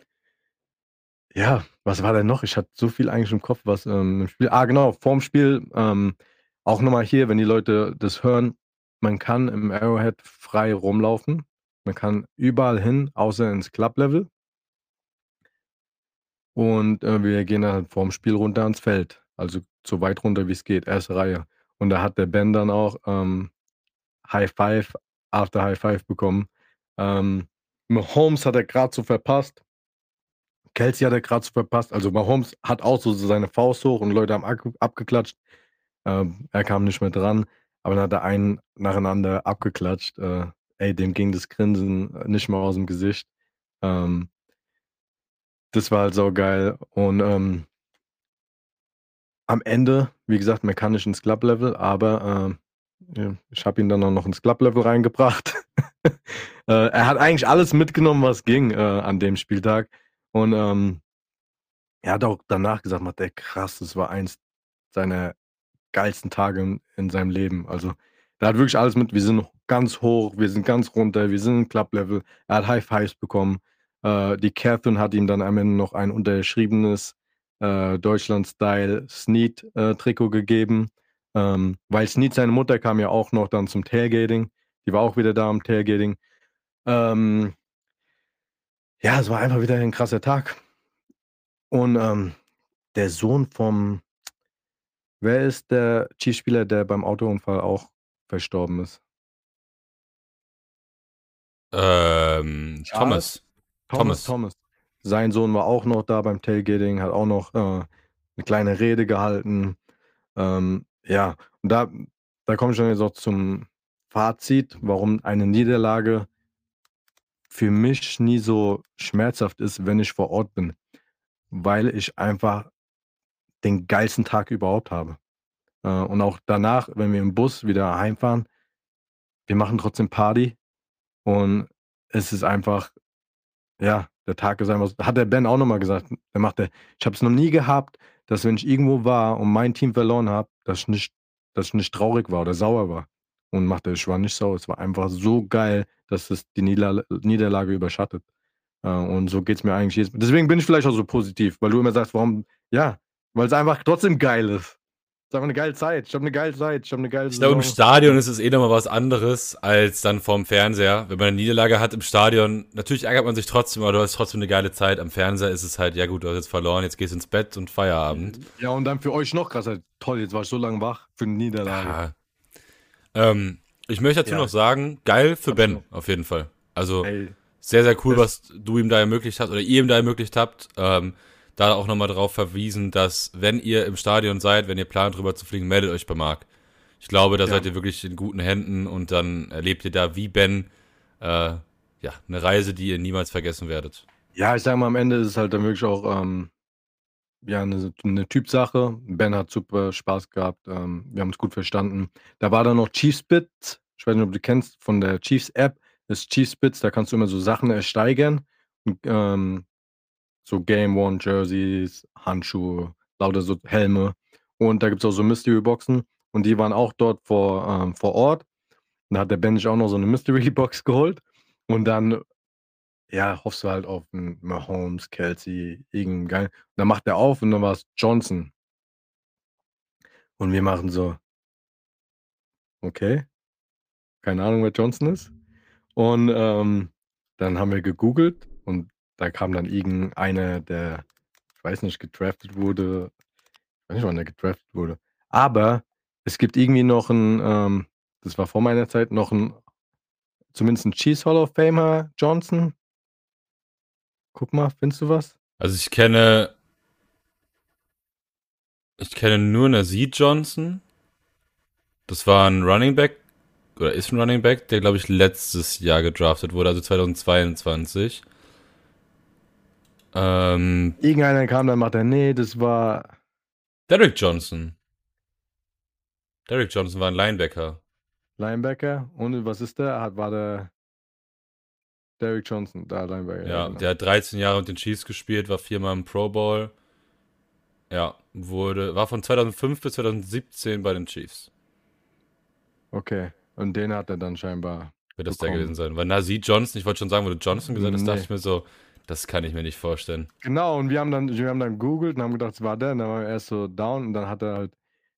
ja, was war denn noch? Ich hatte so viel eigentlich im Kopf, was ähm, im Spiel. Ah, genau, vorm Spiel, ähm, auch nochmal hier, wenn die Leute das hören, man kann im Arrowhead frei rumlaufen. Man kann überall hin, außer ins Club-Level. Und äh, wir gehen dann vorm Spiel runter ans Feld. Also so weit runter, wie es geht, erste Reihe. Und da hat der Ben dann auch ähm, High Five after High Five bekommen. Ähm, Mahomes hat er gerade so verpasst. Kelsey hat er gerade so verpasst. Also Mahomes hat auch so seine Faust hoch und Leute haben abgeklatscht. Ähm, er kam nicht mehr dran, aber dann hat er einen nacheinander abgeklatscht. Äh, ey, dem ging das Grinsen nicht mehr aus dem Gesicht. Ähm, das war halt so geil. Und ähm, am Ende, wie gesagt, mechanisch ins Club-Level, aber äh, ich habe ihn dann auch noch ins Club-Level reingebracht. äh, er hat eigentlich alles mitgenommen, was ging äh, an dem Spieltag. Und ähm, er hat auch danach gesagt, man, der krass, das war eins seiner geilsten Tage in, in seinem Leben. Also, er hat wirklich alles mit. Wir sind ganz hoch, wir sind ganz runter, wir sind im Club-Level. Er hat High Fives bekommen. Äh, die Catherine hat ihm dann am Ende noch ein unterschriebenes äh, Deutschland-Style Sneed-Trikot äh, gegeben. Ähm, weil Sneed, seine Mutter, kam ja auch noch dann zum Tailgating. Die war auch wieder da am Tailgating. Ähm, ja, es war einfach wieder ein krasser Tag. Und ähm, der Sohn vom, wer ist der Chiefspieler, der beim Autounfall auch verstorben ist? Ähm, Thomas. Thomas. Thomas. Sein Sohn war auch noch da beim Tailgating, hat auch noch äh, eine kleine Rede gehalten. Ähm, ja, und da, da komme ich dann jetzt auch zum Fazit, warum eine Niederlage für mich nie so schmerzhaft ist, wenn ich vor Ort bin. Weil ich einfach den geilsten Tag überhaupt habe. Äh, und auch danach, wenn wir im Bus wieder heimfahren, wir machen trotzdem Party. Und es ist einfach, ja, der Tag ist einfach, hat der Ben auch nochmal gesagt, der macht der, ich habe es noch nie gehabt, dass wenn ich irgendwo war und mein Team verloren habe, dass ich nicht, dass ich nicht traurig war oder sauer war. und machte Schwan nicht sau. Es war einfach so geil, dass es die Niederla Niederlage überschattet. Äh, und so geht es mir eigentlich jetzt. Deswegen bin ich vielleicht auch so positiv, weil du immer sagst, warum, ja, weil es einfach trotzdem geil ist. Ist einfach eine geile Zeit. Ich habe eine geile Zeit. Ich habe eine geile Ich glaube, im Stadion ist es eh nochmal was anderes als dann vorm Fernseher. Wenn man eine Niederlage hat im Stadion, natürlich ärgert man sich trotzdem, aber du hast trotzdem eine geile Zeit. Am Fernseher ist es halt, ja gut, du hast jetzt verloren, jetzt gehst ins Bett und Feierabend. Ja, und dann für euch noch krasser. Toll, jetzt war ich so lange wach für eine Niederlage. Ja. Ähm, ich möchte dazu Ja. noch sagen, geil für Ben, auf jeden Fall. Also Ey, sehr, sehr cool, was du ihm da ermöglicht hast oder ihr ihm da ermöglicht habt. Ähm, da auch nochmal darauf verwiesen, dass wenn ihr im Stadion seid, wenn ihr plant drüber zu fliegen, meldet euch bei Marc. Ich glaube, da Ja. seid ihr wirklich in guten Händen und dann erlebt ihr da wie Ben äh, ja, eine Reise, die ihr niemals vergessen werdet. Ja, ich sag mal, am Ende ist es halt dann wirklich auch ähm, ja, eine, eine Typsache. Ben hat super Spaß gehabt. Ähm, wir haben uns gut verstanden. Da war dann noch Chiefsbits. Ich weiß nicht, ob du kennst, von der Chiefs-App ist Chiefsbits. Da kannst du immer so Sachen ersteigern. Und, ähm, so Game One Jerseys, Handschuhe, lauter so Helme. Und da gibt es auch so Mystery-Boxen. Und die waren auch dort vor, ähm, vor Ort. Und da hat der Ben sich auch noch so eine Mystery-Box geholt. Und dann ja, hoffst du halt auf Mahomes, Kelsey, irgendeinen geil. Dann macht er auf und dann war es Johnson. Und wir machen so, okay, keine Ahnung, wer Johnson ist. Und ähm, dann haben wir gegoogelt und da kam dann irgendeiner, der, ich weiß nicht, gedraftet wurde. Ich weiß nicht, wann der gedraftet wurde. Aber es gibt irgendwie noch einen, ähm, das war vor meiner Zeit, noch ein, zumindest ein Cheese Hall of Famer Johnson. Guck mal, findest du was? Also ich kenne ich kenne nur Nasid Johnson. Das war ein Running Back oder ist ein Running Back, der glaube ich letztes Jahr gedraftet wurde, also 2022. Ähm, Irgendeiner kam, dann macht er, nee, das war. Derrick Johnson. Derrick Johnson war ein Linebacker. Linebacker. Und was ist der? Hat, war der Derrick Johnson, da Linebacker. Ja, genau. der hat 13 Jahre mit den Chiefs gespielt, war viermal im Pro Bowl. Ja, wurde, war von 2005 bis 2017 bei den Chiefs. Okay. Und den hat er dann scheinbar. Wird das der bekommen. gewesen sein? Weil Nasid Johnson, ich wollte schon sagen, wo du Johnson gesagt hast, dachte Nee. ich mir so, das kann ich mir nicht vorstellen. Genau, und wir haben dann, wir haben dann googelt und haben gedacht, es war der. Und dann waren wir erst so down und dann hat er halt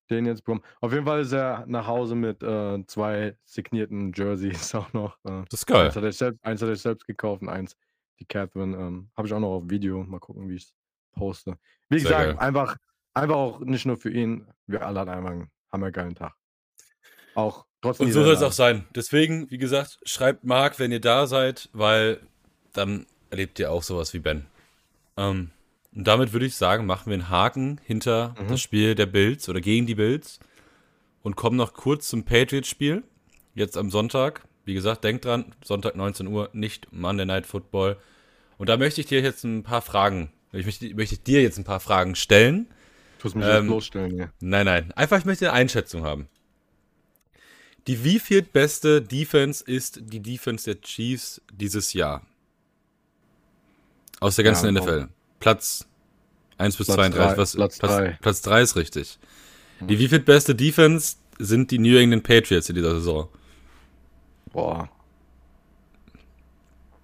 den jetzt bekommen. Auf jeden Fall ist er nach Hause mit äh, zwei signierten Jerseys auch noch. Äh, Das ist geil. eins, hat er selbst, eins hat er selbst gekauft und eins die Catherine. Ähm, Habe ich auch noch auf Video. Mal gucken, wie ich es poste. Wie Sehr gesagt, geil. einfach, einfach auch nicht nur für ihn. Wir alle hatten einfach einen hammergeilen Tag. Auch trotzdem. Und so soll es auch sein. Deswegen, wie gesagt, schreibt Marc, wenn ihr da seid, weil dann erlebt ihr auch sowas wie Ben. Ähm, und damit würde ich sagen, machen wir einen Haken hinter Mhm. das Spiel der Bills oder gegen die Bills und kommen noch kurz zum Patriots-Spiel. Jetzt am Sonntag. Wie gesagt, denkt dran, Sonntag 19 Uhr, nicht Monday Night Football. Und da möchte ich dir jetzt ein paar Fragen, ich möchte, möchte ich dir jetzt ein paar Fragen stellen. Du musst mich ähm, bloßstellen hier. Nein, nein. Einfach, ich möchte eine Einschätzung haben. Die wieviel beste Defense ist die Defense der Chiefs dieses Jahr? Aus der ganzen Ja, NFL. Platz 1 bis Platz 32. drei, Was, Platz drei. Platz 3 ist richtig. Die wieviel beste Defense sind die New England Patriots in dieser Saison? Boah.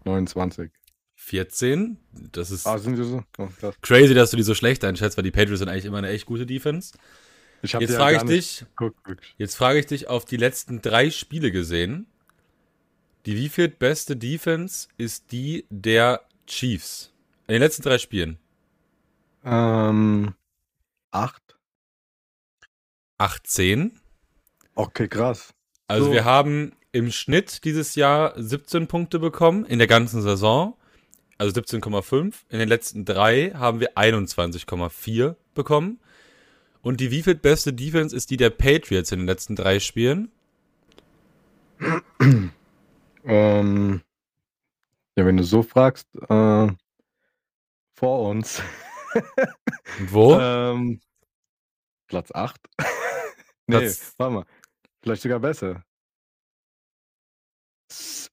29. 14. Das ist Ah, sind die so? Oh, crazy, dass du die so schlecht einschätzt, weil die Patriots sind eigentlich immer eine echt gute Defense. Ich Jetzt ja frage ich dich, geguckt. Jetzt frage ich dich auf die letzten drei Spiele gesehen. Die wieviel beste Defense ist die der Chiefs? In den letzten drei Spielen. Ähm, 8. 18. Okay, krass. Also So. wir haben im Schnitt dieses Jahr 17 Punkte bekommen in der ganzen Saison. Also 17,5. In den letzten drei haben wir 21,4 bekommen. Und die wieviel beste Defense ist die der Patriots in den letzten drei Spielen? Ähm, ja, wenn du so fragst, äh, vor uns. Und wo? ähm, Platz 8. nee, Platz- warte mal. Vielleicht sogar besser.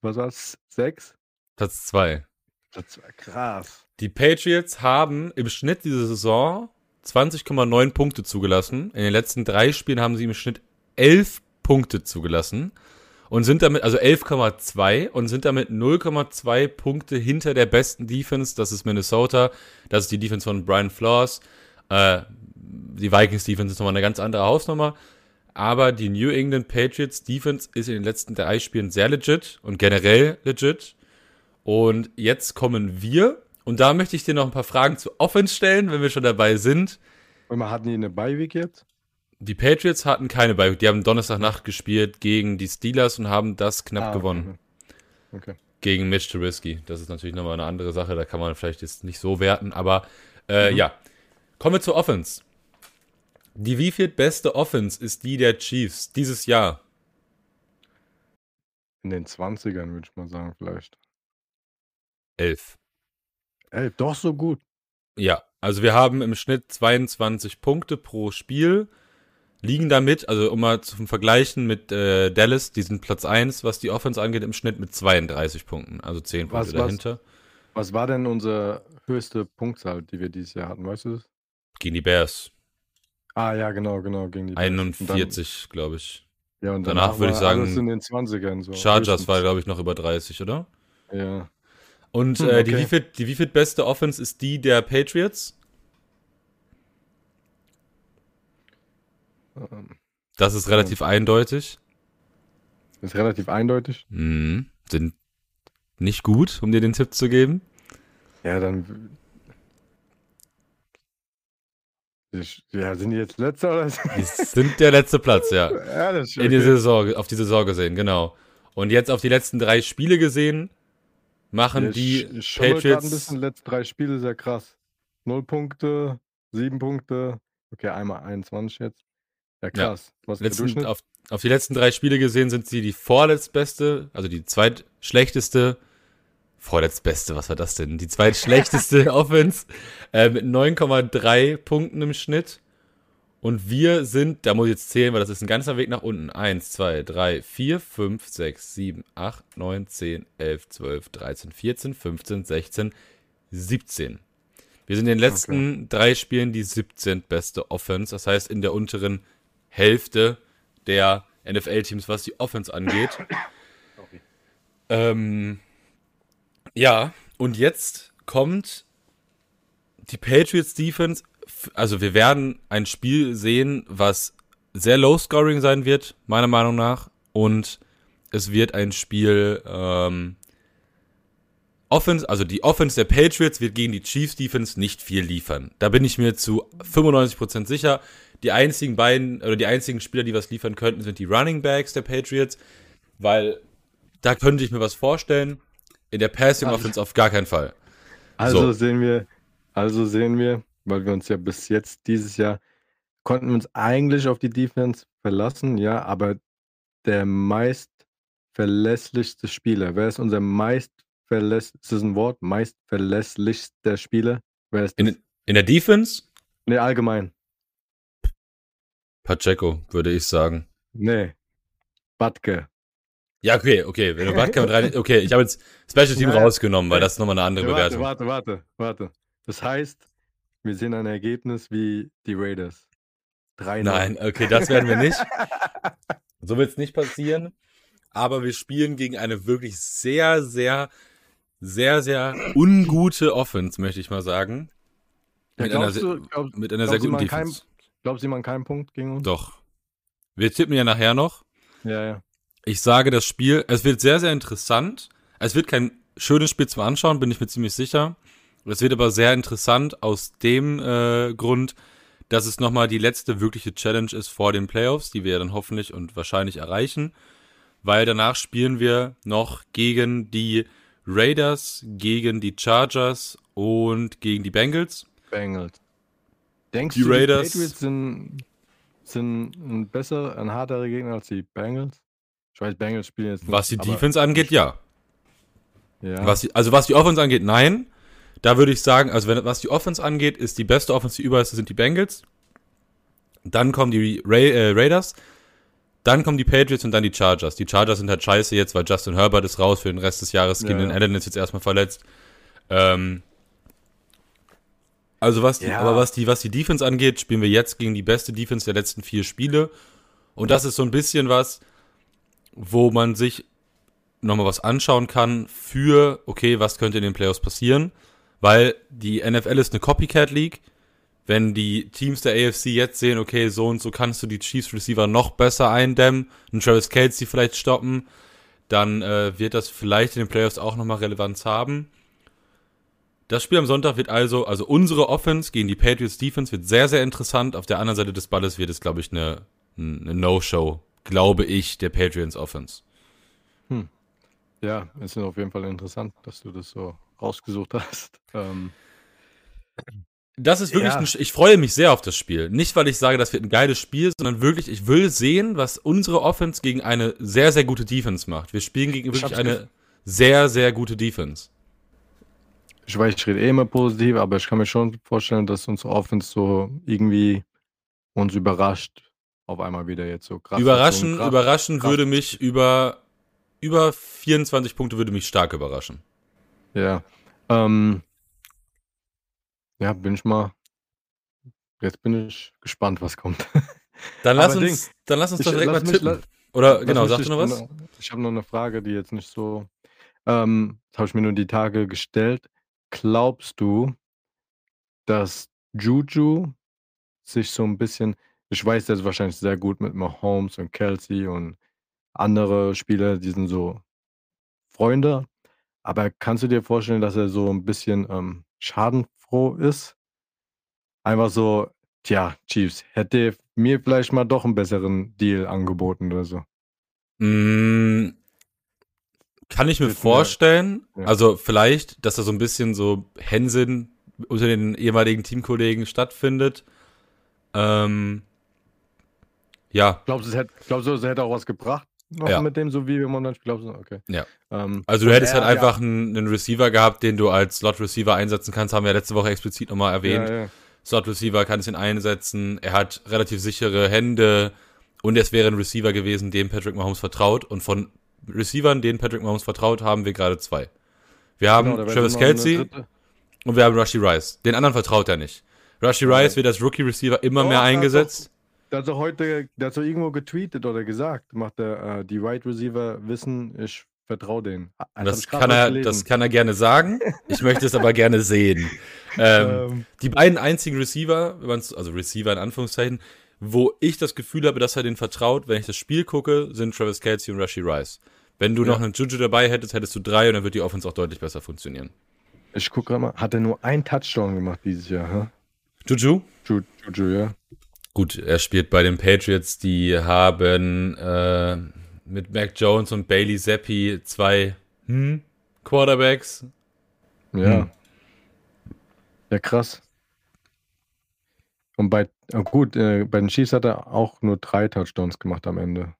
Was war's? 6? Platz zwei. Platz zwei. Krass. Die Patriots haben im Schnitt diese Saison 20,9 Punkte zugelassen. In den letzten drei Spielen haben sie im Schnitt 11 Punkte zugelassen. Und sind damit, also 11,2 und sind damit 0,2 Punkte hinter der besten Defense. Das ist Minnesota. Das ist die Defense von Brian Flores. Äh, die Vikings Defense ist nochmal eine ganz andere Hausnummer. Aber die New England Patriots Defense ist in den letzten drei Spielen sehr legit und generell legit. Und jetzt kommen wir. Und da möchte ich dir noch ein paar Fragen zu Offense stellen, wenn wir schon dabei sind. Und man hatten die eine Bye-Week jetzt? Die Patriots hatten keine Bye-Week. Die haben Donnerstagnacht gespielt gegen die Steelers und haben das knapp ah, gewonnen. Okay. okay. Gegen Mitch Trubisky. Das ist natürlich nochmal eine andere Sache. Da kann man vielleicht jetzt nicht so werten. Aber äh, mhm. ja. Kommen wir zur Offense. Die wieviel beste Offense ist die der Chiefs dieses Jahr? In den 20ern, würde ich mal sagen, vielleicht. Elf. Elf, doch so gut. Ja, also wir haben im Schnitt 22 Punkte pro Spiel, liegen damit, also um mal zu vergleichen mit äh, Dallas, die sind Platz 1, was die Offense angeht, im Schnitt mit 32 Punkten, also 10 Punkte was, dahinter. Was, was war denn unsere höchste Punktzahl, die wir dieses Jahr hatten, weißt du das? Gegen die Bears. Ah ja, genau, genau, gegen die 41, glaube ich. Ja, und danach, würde ich sagen, in den 20ern so. Chargers höchstens. war, glaube ich, noch über 30, oder? Ja. Und hm, äh, die, wieviel, die wieviel beste Offense ist die der Patriots? Das ist relativ ja. eindeutig. Ist relativ eindeutig. Mhm. Sind nicht gut, um dir den Tipp zu geben. Ja, dann Ja, sind die jetzt letzter oder? Die sind der letzte Platz, ja. ja das ist In die Saison, auf die Saison gesehen, genau. Und jetzt auf die letzten drei Spiele gesehen, machen ja, die Patriots. ein bisschen, letzte drei Spiele sehr krass. Null Punkte, sieben Punkte. Okay, einmal 21 jetzt. Ja, krass. Ja. Was letzten, auf, auf die letzten drei Spiele gesehen sind sie die vorletztbeste, also die zweitschlechteste Vorletztbeste, was war das denn? Die zweitschlechteste Offense äh, mit 9,3 Punkten im Schnitt. Und wir sind, da muss ich jetzt zählen, weil das ist ein ganzer Weg nach unten. 1, 2, 3, 4, 5, 6, 7, 8, 9, 10, 11, 12, 13, 14, 15, 16, 17. Wir sind in den letzten okay. drei Spielen die 17. beste Offense. Das heißt, in der unteren Hälfte der NFL-Teams, was die Offense angeht. Ähm, ja, und jetzt kommt die Patriots Defense. Also wir werden ein Spiel sehen, was sehr low scoring sein wird, meiner Meinung nach. Und es wird ein Spiel, ähm, Offense, also die Offense der Patriots wird gegen die Chiefs Defense nicht viel liefern. Da bin ich mir zu 95% sicher. Die einzigen beiden, oder die einzigen Spieler, die was liefern könnten, sind die Running Backs der Patriots, weil da könnte ich mir was vorstellen. In der Passing also, Offense auf gar keinen Fall. Also so. sehen wir, also sehen wir, weil wir uns ja bis jetzt dieses Jahr konnten wir uns eigentlich auf die Defense verlassen, ja, aber der meist verlässlichste Spieler, wer ist unser meist verlässlichste, ist das ein Wort, meist verlässlichster Spieler? Wer ist das? In, in der Defense? Nee, allgemein. Pacheco, würde ich sagen. Nee. Batke. Ja, okay, okay. Wenn du Wodka mit rein. Okay, ich habe jetzt Special Team ja, rausgenommen, weil das ist nochmal eine andere warte, Bewertung. Warte, warte, warte. Das heißt, wir sehen ein Ergebnis wie die Raiders. 3 Nein, okay, das werden wir nicht. so wird es nicht passieren. Aber wir spielen gegen eine wirklich sehr, sehr, sehr, sehr ungute Offense, möchte ich mal sagen. Ja, mit, einer, du, glaub, mit einer sehr guten Defense. Kein, glaubst du, man keinen Punkt gegen uns? Doch. Wir tippen ja nachher noch. Ja, ja. Ich sage, das Spiel, es wird sehr, sehr interessant. Es wird kein schönes Spiel zum Anschauen, bin ich mir ziemlich sicher. Es wird aber sehr interessant aus dem äh, Grund, dass es nochmal die letzte wirkliche Challenge ist vor den Playoffs, die wir dann hoffentlich und wahrscheinlich erreichen. Weil danach spielen wir noch gegen die Raiders, gegen die Chargers und gegen die Bengals. Bengals. Denkst die du, Raiders, die Patriots sind, sind ein besser, ein harterer Gegner als die Bengals? Ich weiß, Bengals spielen jetzt nicht. Was die Defense angeht, ja. ja. Was die, also was die Offense angeht, nein. Da würde ich sagen, also wenn, was die Offense angeht, ist die beste Offense, die überall ist, sind die Bengals. Dann kommen die Ra äh, Raiders. Dann kommen die Patriots und dann die Chargers. Die Chargers sind halt scheiße jetzt, weil Justin Herbert ist raus für den Rest des Jahres. Ja, Keenan ja. Allen ist jetzt erstmal verletzt. Ähm, also was die, ja. aber was die, was die Defense angeht, spielen wir jetzt gegen die beste Defense der letzten vier Spiele. Und das ist so ein bisschen was, wo man sich nochmal was anschauen kann für, okay, was könnte in den Playoffs passieren, weil die NFL ist eine Copycat League. Wenn die Teams der AFC jetzt sehen, okay, so und so kannst du die Chiefs Receiver noch besser eindämmen, einen Travis Kelsey vielleicht stoppen, dann äh, wird das vielleicht in den Playoffs auch nochmal Relevanz haben. Das Spiel am Sonntag wird also, also unsere Offense gegen die Patriots Defense wird sehr, sehr interessant. Auf der anderen Seite des Balles wird es, glaube ich, eine, eine No-Show, glaube ich, der Patriots Offense. Hm. Ja, es ist auf jeden Fall interessant, dass du das so rausgesucht hast. Ähm, das ist wirklich, ja. ein, ich freue mich sehr auf das Spiel. Nicht, weil ich sage, das wird ein geiles Spiel, sondern wirklich, ich will sehen, was unsere Offense gegen eine sehr, sehr gute Defense macht. Wir spielen gegen wirklich eine sehr, sehr gute Defense. Ich weiß, ich rede eh immer positiv, aber ich kann mir schon vorstellen, dass unsere Offense so irgendwie uns überrascht. Auf einmal wieder jetzt so krass. Überraschen, so krass, überraschen krass. würde mich über, über 24 Punkte würde mich stark überraschen. Ja. Ähm, ja, bin ich mal. Jetzt bin ich gespannt, was kommt. Dann lass uns, dann lass uns doch direkt mal tippen. Mich, Oder genau, sagst du noch was? Ich habe noch eine Frage, die jetzt nicht so. Ähm, das habe ich mir nur die Tage gestellt. Glaubst du, dass Juju sich so ein bisschen ich weiß, ist wahrscheinlich sehr gut mit Mahomes und Kelsey und andere Spieler, die sind so Freunde. Aber kannst du dir vorstellen, dass er so ein bisschen ähm, schadenfroh ist? Einfach so, tja, Chiefs, hätte mir vielleicht mal doch einen besseren Deal angeboten oder so. Mm, kann ich mir vorstellen. Ja. Also vielleicht, dass da so ein bisschen so Hensinn unter den ehemaligen Teamkollegen stattfindet. Ähm, ja. Glaubst du, es hätte, glaubst du, es hätte auch was gebracht? Noch ja. mit dem, so wie wir momentan glaubst du, okay. Ja. Ähm, also du hättest halt einfach einen, einen, Receiver gehabt, den du als Slot-Receiver einsetzen kannst, haben wir ja letzte Woche explizit nochmal erwähnt. Ja, ja. Slot-Receiver kannst ihn einsetzen, er hat relativ sichere Hände und es wäre ein Receiver gewesen, dem Patrick Mahomes vertraut und von Receivern, denen Patrick Mahomes vertraut, haben wir gerade zwei. Wir haben genau, Travis Kelsey und wir haben Rushy Rice. Den anderen vertraut er nicht. Rushy Rice wird als Rookie-Receiver immer oh, mehr eingesetzt. Der hat doch heute, hat doch irgendwo getweetet oder gesagt, macht der, äh, die Wide Receiver wissen, ich vertraue denen. Das, das kann, er, das kann er gerne sagen. Ich möchte es aber gerne sehen. Ähm, ähm. Die beiden einzigen Receiver, also Receiver in Anführungszeichen, wo ich das Gefühl habe, dass er den vertraut, wenn ich das Spiel gucke, sind Travis Kelsey und Rashi Rice. Wenn du ja. noch einen Juju dabei hättest, hättest du drei und dann wird die Offense auch deutlich besser funktionieren. Ich gucke gerade mal, hat er nur einen Touchdown gemacht dieses Jahr, hä? Juju? Juju, ja. Gut, er spielt bei den Patriots, die haben äh, mit Mac Jones und Bailey Zappi zwei hm, Quarterbacks. Ja. Hm. Ja, krass. Und bei, oh gut, äh, bei den Chiefs hat er auch nur drei Touchdowns gemacht am Ende.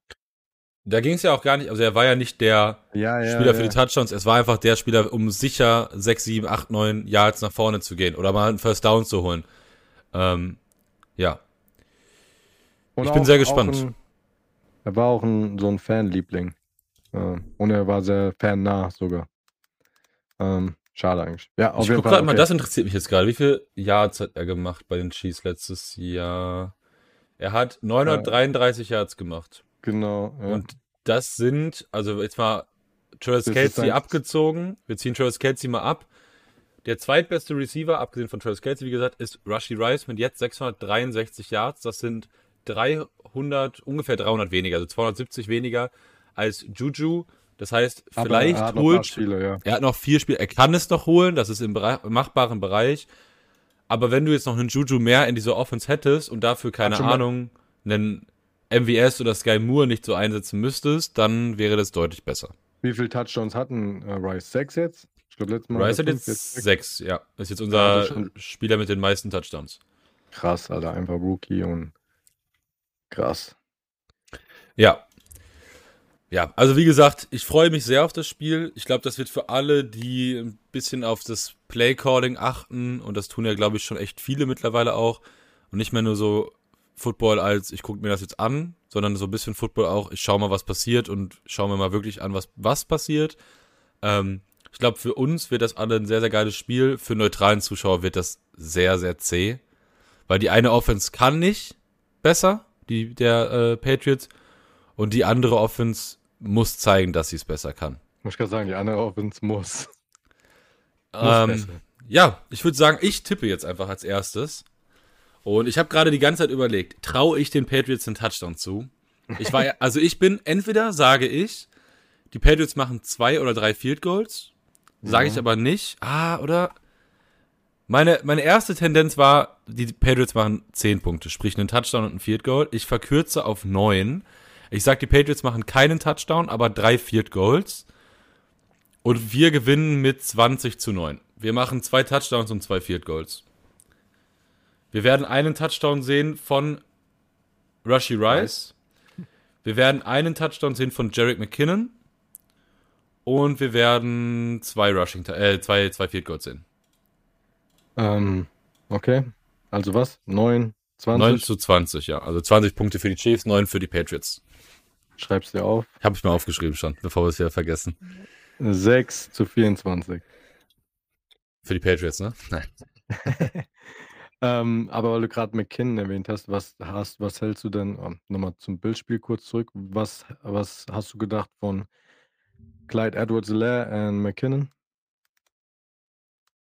Da ging es ja auch gar nicht, also er war ja nicht der ja, ja, Spieler für die Touchdowns, es war einfach der Spieler, um sicher 6, 7, 8, 9 Yards nach vorne zu gehen oder mal einen First Down zu holen. Ähm, ja, und ich bin sehr gespannt. Ein, er war auch ein, so ein Fanliebling. Äh, und er war sehr fannah sogar. Ähm, schade eigentlich. Ja, auf ich jeden Fall. Okay. mal, das interessiert mich jetzt gerade. Wie viel Yards hat er gemacht bei den Chiefs letztes Jahr? Er hat 933 ja. Yards gemacht. Genau. Ja. Und das sind, also jetzt mal Travis Kelsey abgezogen. Wir ziehen Travis Kelsey mal ab. Der zweitbeste Receiver, abgesehen von Travis Kelsey, wie gesagt, ist Rushy Rice mit jetzt 663 Yards. Das sind 300, ungefähr 300 weniger, also 270 weniger als Juju. Das heißt, vielleicht er holt. Spiele, ja. Er hat noch vier Spiele. Er kann es noch holen, das ist im, im machbaren Bereich. Aber wenn du jetzt noch einen Juju mehr in dieser Offense hättest und dafür, keine Ahnung, einen MVS oder Sky Moore nicht so einsetzen müsstest, dann wäre das deutlich besser. Wie viele Touchdowns hatten äh, Rice? Sechs jetzt? Ich glaube, letztes Mal. Rice hat jetzt, jetzt sechs, ja. Ist jetzt unser ja, Spieler mit den meisten Touchdowns. Krass, Alter. Einfach Rookie und Krass. Ja. Ja, also wie gesagt, ich freue mich sehr auf das Spiel. Ich glaube, das wird für alle, die ein bisschen auf das Play-Calling achten, und das tun ja, glaube ich, schon echt viele mittlerweile auch, und nicht mehr nur so Football als, ich gucke mir das jetzt an, sondern so ein bisschen Football auch, ich schaue mal, was passiert und schaue mir mal wirklich an, was, was passiert. Ähm, ich glaube, für uns wird das alle ein sehr, sehr geiles Spiel. Für neutralen Zuschauer wird das sehr, sehr zäh. Weil die eine Offense kann nicht besser die der äh, Patriots. Und die andere Offense muss zeigen, dass sie es besser kann. Muss ich gerade sagen, die andere Offense muss. Ähm, ja, ich würde sagen, ich tippe jetzt einfach als erstes. Und ich habe gerade die ganze Zeit überlegt, traue ich den Patriots einen Touchdown zu? Ich war, also ich bin, entweder sage ich, die Patriots machen zwei oder drei Field Goals, sage ich Ja. aber nicht. Ah, oder? Meine, meine erste Tendenz war, die Patriots machen zehn Punkte, sprich einen Touchdown und ein Field Goal. Ich verkürze auf neun. Ich sage, die Patriots machen keinen Touchdown, aber drei Field Goals. Und wir gewinnen mit 20 zu 9. Wir machen zwei Touchdowns und zwei Field Goals. Wir werden einen Touchdown sehen von Rushy Rice. Wir werden einen Touchdown sehen von Jarek McKinnon. Und wir werden zwei Rushing, äh, zwei, zwei Field Goals sehen. Ähm, okay. Also was? 9, 20? 9 zu 20, ja. Also 20 Punkte für die Chiefs, 9 für die Patriots. Schreib's dir auf. Habe ich mal aufgeschrieben schon, bevor wir es wieder vergessen. 6 zu 24. Für die Patriots, ne? Nein. Ähm, aber weil du gerade McKinnon erwähnt hast, was hast, was hältst du denn, ähm, nochmal zum Bildspiel kurz zurück, was, was hast du gedacht von Clyde Edwards-Helaire und McKinnon?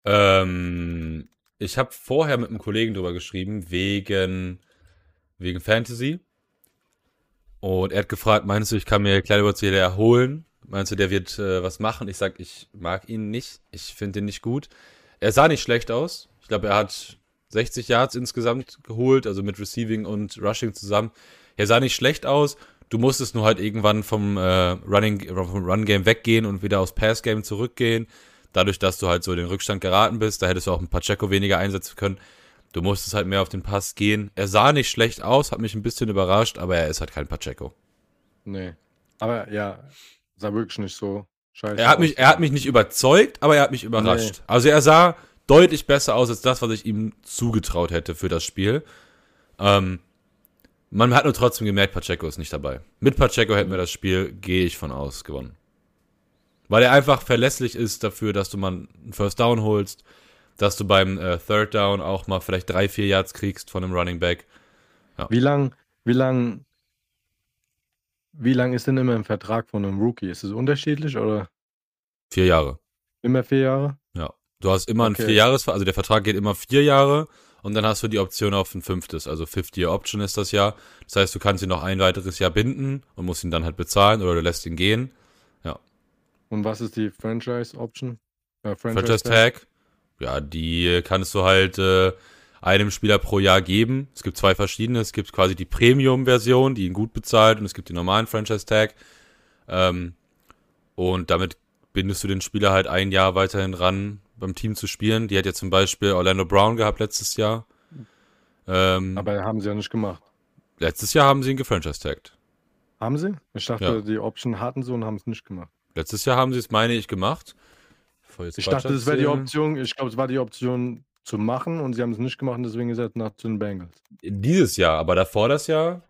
Ähm, ich habe vorher mit einem Kollegen drüber geschrieben, wegen, wegen Fantasy. Und er hat gefragt, meinst du, ich kann mir Edwards wieder erholen? Meinst du, der wird äh, was machen? Ich sag, ich mag ihn nicht. Ich finde ihn nicht gut. Er sah nicht schlecht aus. Ich glaube, er hat 60 Yards insgesamt geholt, also mit Receiving und Rushing zusammen. Er sah nicht schlecht aus. Du musstest nur halt irgendwann vom äh, Running, vom Run Game weggehen und wieder aufs Pass Game zurückgehen. Dadurch, dass du halt so in den Rückstand geraten bist, da hättest du auch ein Pacheco weniger einsetzen können. Du musstest halt mehr auf den Pass gehen. Er sah nicht schlecht aus, hat mich ein bisschen überrascht, aber er ist halt kein Pacheco. Nee. Aber ja, sah wirklich nicht so scheiße Er hat aus. mich, er hat mich nicht überzeugt, aber er hat mich überrascht. Also er sah deutlich besser aus als das, was ich ihm zugetraut hätte für das Spiel. Ähm, man hat nur trotzdem gemerkt, Pacheco ist nicht dabei. Mit Pacheco hätten wir das Spiel, gehe ich von aus, gewonnen. Weil er einfach verlässlich ist dafür, dass du mal einen First Down holst, dass du beim äh, Third Down auch mal vielleicht drei, vier Yards kriegst von einem Running Back. Wie lang, wie lang, wie lang ist denn immer ein Vertrag von einem Rookie? Ist es unterschiedlich oder Vier Jahre. immer vier Jahre? Ja. Du hast immer Okay. ein Vierjahres, also der Vertrag geht immer vier Jahre und dann hast du die Option auf ein fünftes, also Fifth-Year-Option ist das Jahr. Das heißt, du kannst ihn noch ein weiteres Jahr binden und musst ihn dann halt bezahlen oder du lässt ihn gehen. Und was ist die Franchise-Option? Äh, Franchise Tag, ja, die kannst du halt äh, einem Spieler pro Jahr geben. Es gibt zwei verschiedene. Es gibt quasi die Premium-Version, die ihn gut bezahlt, und es gibt den normalen Franchise Tag. Ähm, und damit bindest du den Spieler halt ein Jahr weiterhin ran, beim Team zu spielen. Die hat ja zum Beispiel Orlando Brown gehabt letztes Jahr. Ähm, Aber haben sie ja nicht gemacht. letztes Jahr haben sie ihn gefranchise-tagged. Haben sie? Ich dachte, Ja. die Option hatten sie und haben es nicht gemacht. Letztes Jahr haben sie es, meine ich, gemacht. Bevor jetzt Ich Quatsch dachte, das wäre die. Option, ich glaube, es war die Option zu machen und sie haben es nicht gemacht deswegen ist er nach zu den Bengals. Dieses Jahr, aber davor das Jahr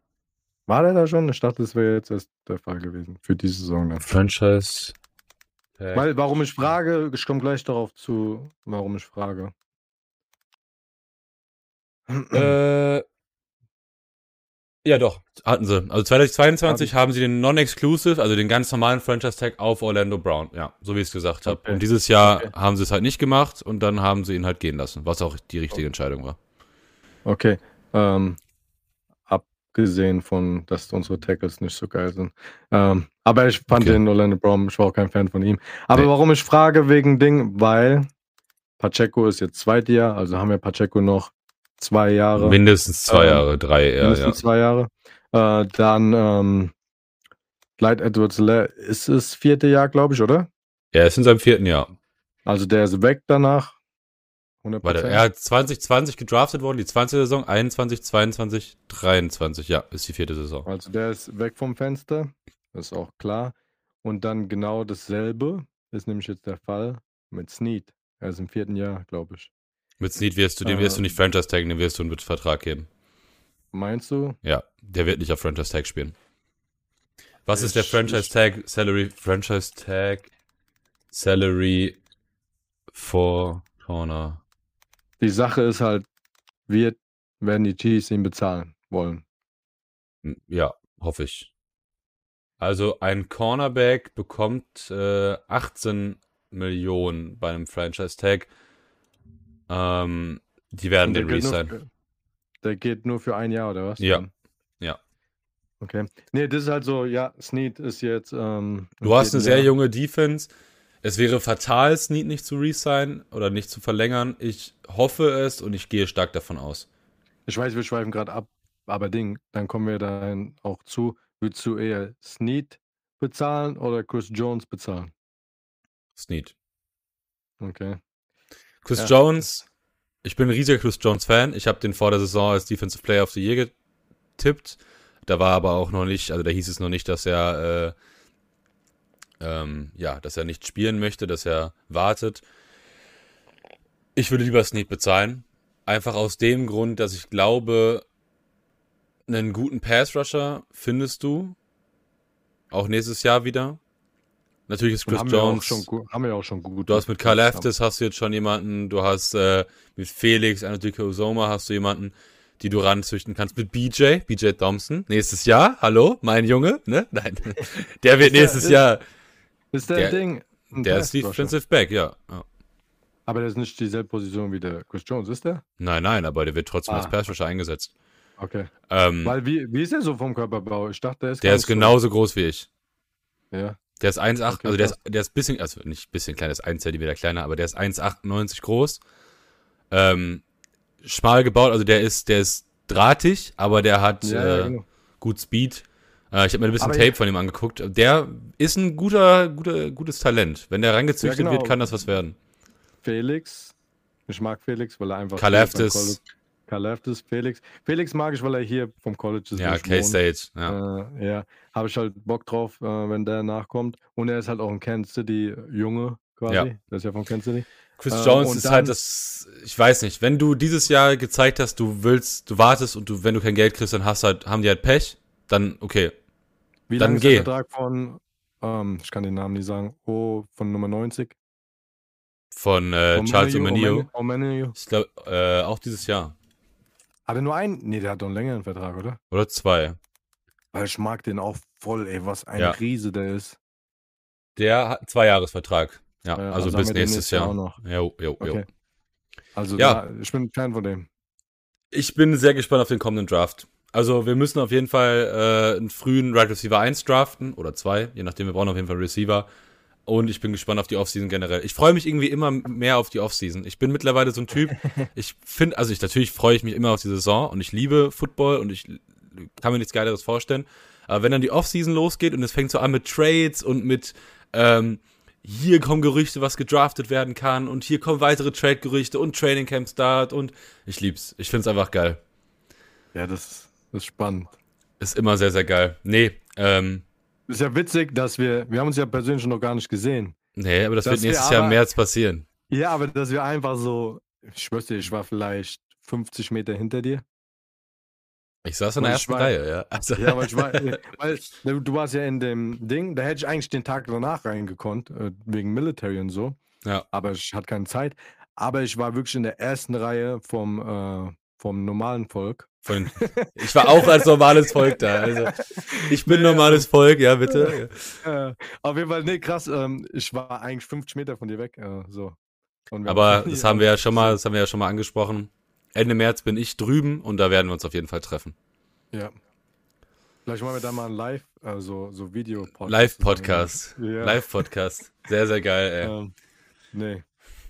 War der da schon? Ich dachte, das wäre jetzt erst der Fall gewesen. Für diese Saison dann. Franchise. Tag. Weil, warum ich frage, ich komme gleich darauf zu, warum ich frage. Äh, ja, doch, hatten sie. Also 2022 haben sie den Non-Exclusive, also den ganz normalen Franchise-Tag auf Orlando Brown. Ja, so wie ich es gesagt habe. Okay. Und dieses Jahr Okay. haben sie es halt nicht gemacht und dann haben sie ihn halt gehen lassen, was auch die richtige Entscheidung war. Okay. Ähm, abgesehen von, dass unsere Tackles nicht so geil sind. Ähm, aber ich fand Okay. den Orlando Brown, ich war auch kein Fan von ihm. Aber Nee. warum ich frage wegen Ding, weil Pacheco ist jetzt zweites Jahr, also haben wir Pacheco noch zwei Jahre. Mindestens zwei Ähm, Jahre, drei eher, mindestens ja. zwei Jahre. Äh, dann ähm, Clyde edwards ist das vierte Jahr, glaube ich, oder? Er ist in seinem vierten Jahr. Also der ist weg danach. 100%. Warte, er hat 2020 gedraftet worden, die 20. Saison, 21, 22, 23, ja, ist die vierte Saison. Also der ist weg vom Fenster, das ist auch klar. Und dann genau dasselbe ist nämlich jetzt der Fall mit Snead. Er ist im vierten Jahr, glaube ich. Mit Snead wirst du, den wirst du Ähm. nicht Franchise taggen, den wirst du einen Vertrag geben. Meinst du? Ja, der wird nicht auf Franchise Tag spielen. Was ist der Ich- Franchise ich- Tag Salary Franchise Tag Salary for Corner? Die Sache ist halt, wird, werden die Chiefs ihn bezahlen wollen. Hm, Ja, hoffe ich. Also ein Cornerback bekommt äh, 18 Millionen bei einem Franchise-Tag. Ähm, die werden den resignen. Der geht nur für ein Jahr, oder was? Ja. Ja. Okay. Nee, das ist halt so, ja, Snead ist jetzt. Ähm, du hast eine sehr Jahr. junge Defense. Es wäre fatal, Snead nicht zu resignen oder nicht zu verlängern. Ich hoffe es und ich gehe stark davon aus. Ich weiß, wir schweifen gerade ab, aber Ding, dann kommen wir dann auch zu. Würdest du eher Snead bezahlen oder Chris Jones bezahlen? Snead. Okay. Chris ja. Jones, ich bin ein riesiger Chris Jones-Fan. Ich habe den vor der Saison als Defensive Player of the Year getippt. Da war aber auch noch nicht, also da hieß es noch nicht, dass er, äh, ähm, ja, dass er nicht spielen möchte, dass er wartet. Ich würde lieber Snead bezahlen. Einfach aus dem Grund, dass ich glaube, einen guten Pass-Rusher findest du. Auch nächstes Jahr wieder. Natürlich ist Chris haben Jones. Wir schon, haben wir auch schon gut. Du hast mit Carl Eftis hast du jetzt schon jemanden. Du hast äh, mit Felix, Anatolio Osoma hast du jemanden, die du ranzüchten kannst. Mit BJ, BJ Thompson. Nächstes Jahr. Hallo, mein Junge. Ne? Nein. Der wird ist nächstes der, Jahr. Ist der, der Ding. Der ist Defensive Back, ja. ja. Aber der ist nicht dieselbe Position wie der Chris Jones, ist der? Nein, nein, aber der wird trotzdem ah. als Pass eingesetzt. Okay. Ähm, Weil wie, wie ist er so vom Körperbau? Ich dachte, der ist Der ist genauso so. groß wie ich. Ja. Der ist 1,8, okay, also der ist, der ist bisschen, also nicht bisschen kleiner, ist 1 cm kleiner, aber der ist 1,98 groß. Ähm, schmal gebaut, also der ist, der ist drahtig, aber der hat ja, äh, genau. gut Speed. Äh, ich habe mir ein bisschen aber Tape von ihm angeguckt. Der ist ein guter, guter, gutes Talent. Wenn der reingezüchtet ja, genau. wird, kann das was werden. Felix, ich mag Felix, weil er einfach. Kaleftis. Kaleftis, Felix. Felix mag ich, weil er hier vom College ist. Ja, K-State. Ja, äh, ja. habe ich halt Bock drauf, äh, wenn der nachkommt. Und er ist halt auch ein Kansas City Junge quasi. Ja. Der ist ja von Kansas City. Chris äh, Jones ist halt das, ich weiß nicht, wenn du dieses Jahr gezeigt hast, du willst, du wartest und du, wenn du kein Geld kriegst, dann hast halt, haben die halt Pech, dann okay. Wie dann lange geh. ist der Vertrag von, ähm, ich kann den Namen nicht sagen, oh, von Nummer 90? Von äh, Charles Omenio. Ich glaube, äh, auch dieses Jahr. Hat er nur einen? Nee, der hat doch einen längeren Vertrag, oder? Oder zwei. Weil ich mag den auch voll, ey, was ein ja. Riese der ist. Der hat einen Zweijahresvertrag. Ja, ja also, also bis nächstes Jahr. Jahr. Auch noch. Jo, jo, okay. jo. Also ja. Da, ich bin Fan von dem. Ich bin sehr gespannt auf den kommenden Draft. Also wir müssen auf jeden Fall äh, einen frühen Right Receiver 1 draften oder zwei, je nachdem, wir brauchen auf jeden Fall Receiver. Und ich bin gespannt auf die Offseason generell. Ich freue mich irgendwie immer mehr auf die Offseason. Ich bin mittlerweile so ein Typ, ich finde, also ich natürlich freue ich mich immer auf die Saison und ich liebe Football und ich kann mir nichts Geileres vorstellen. Aber wenn dann die Offseason losgeht und es fängt so an mit Trades und mit ähm, hier kommen Gerüchte, was gedraftet werden kann und hier kommen weitere Trade-Gerüchte und Training Camp Start und ich lieb's. Ich find's einfach geil. Ja, das, das ist spannend. Ist immer sehr, sehr geil. Nee, ähm, ist ja witzig, dass wir, wir haben uns ja persönlich noch gar nicht gesehen. Nee, aber das wird nächstes aber, Jahr im März passieren. Ja, aber dass wir einfach so, ich schwör's dir, ich war vielleicht 50 Meter hinter dir. Ich saß in der ersten war, Reihe, ja. Also. Ja, weil ich war, weil ne, du warst ja in dem Ding, da hätte ich eigentlich den Tag danach reingekonnt, äh, wegen Military und so. Ja. Aber ich hatte keine Zeit. Aber ich war wirklich in der ersten Reihe vom, äh, vom normalen Volk. Von, ich war auch als normales Volk da. Also ich bin normales Volk, ja, bitte. Ja. auf jeden Fall, nee, krass. Ähm, ich war eigentlich 50 Meter von dir weg. Äh, so. Aber das haben wir ja schon mal, das haben wir ja schon mal angesprochen. Ende März bin ich drüben und da werden wir uns auf jeden Fall treffen. Ja. Vielleicht machen wir da mal ein Live, also so Video-Podcast. Live-Podcast. Live-Podcast. Sehr, sehr geil, ey. Ähm, nee.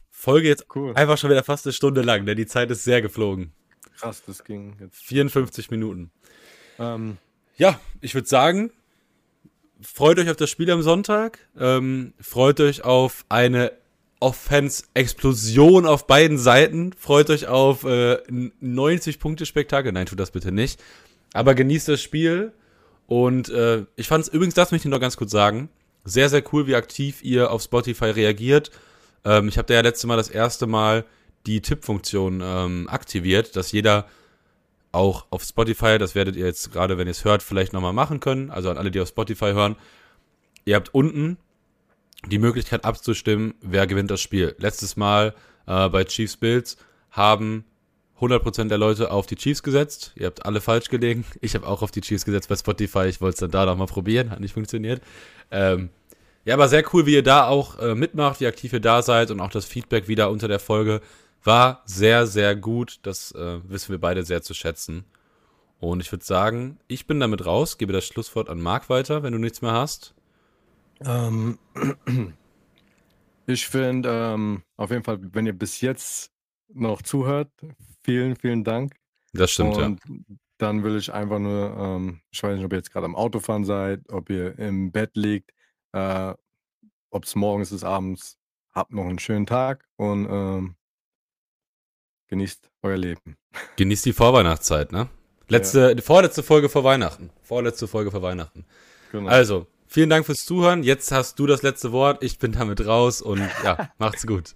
Folge jetzt cool. einfach schon wieder fast eine Stunde lang, denn die Zeit ist sehr geflogen. Krass, das ging jetzt. 54 Minuten. Ähm. Ja, ich würde sagen, freut euch auf das Spiel am Sonntag. Ähm, freut euch auf eine Offense-Explosion auf beiden Seiten. Freut euch auf äh, 90-Punkte-Spektakel. Nein, tut das bitte nicht. Aber genießt das Spiel. Und äh, ich fand es übrigens, das möchte ich noch ganz kurz sagen, sehr, sehr cool, wie aktiv ihr auf Spotify reagiert. Ähm, ich habe da ja letzte Mal das erste Mal die Tippfunktion ähm, aktiviert, dass jeder auch auf Spotify, das werdet ihr jetzt gerade, wenn ihr es hört, vielleicht nochmal machen können. Also an alle, die auf Spotify hören. Ihr habt unten die Möglichkeit abzustimmen, wer gewinnt das Spiel. Letztes Mal äh, bei Chiefs Bills haben 100% der Leute auf die Chiefs gesetzt. Ihr habt alle falsch gelegen. Ich habe auch auf die Chiefs gesetzt bei Spotify. Ich wollte es dann da noch mal probieren. Hat nicht funktioniert. Ähm, ja, aber sehr cool, wie ihr da auch äh, mitmacht, wie aktiv ihr da seid und auch das Feedback wieder unter der Folge war sehr, sehr gut. Das äh, wissen wir beide sehr zu schätzen. Und ich würde sagen, ich bin damit raus, gebe das Schlusswort an Marc weiter, wenn du nichts mehr hast. Ähm, ich finde ähm, auf jeden Fall, wenn ihr bis jetzt noch zuhört, vielen, vielen Dank. Das stimmt, Und dann will ich einfach nur, ähm, ich weiß nicht, ob ihr jetzt gerade am Autofahren seid, ob ihr im Bett liegt, äh, ob es morgens ist, abends, habt noch einen schönen Tag und ähm, genießt euer Leben. Genießt die Vorweihnachtszeit, ne? Letzte, ja. vorletzte Folge vor Weihnachten. Vorletzte Folge vor Weihnachten. Genau. Also, vielen Dank fürs Zuhören. Jetzt hast du das letzte Wort. Ich bin damit raus und ja, macht's gut.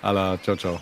Allah, ciao, ciao.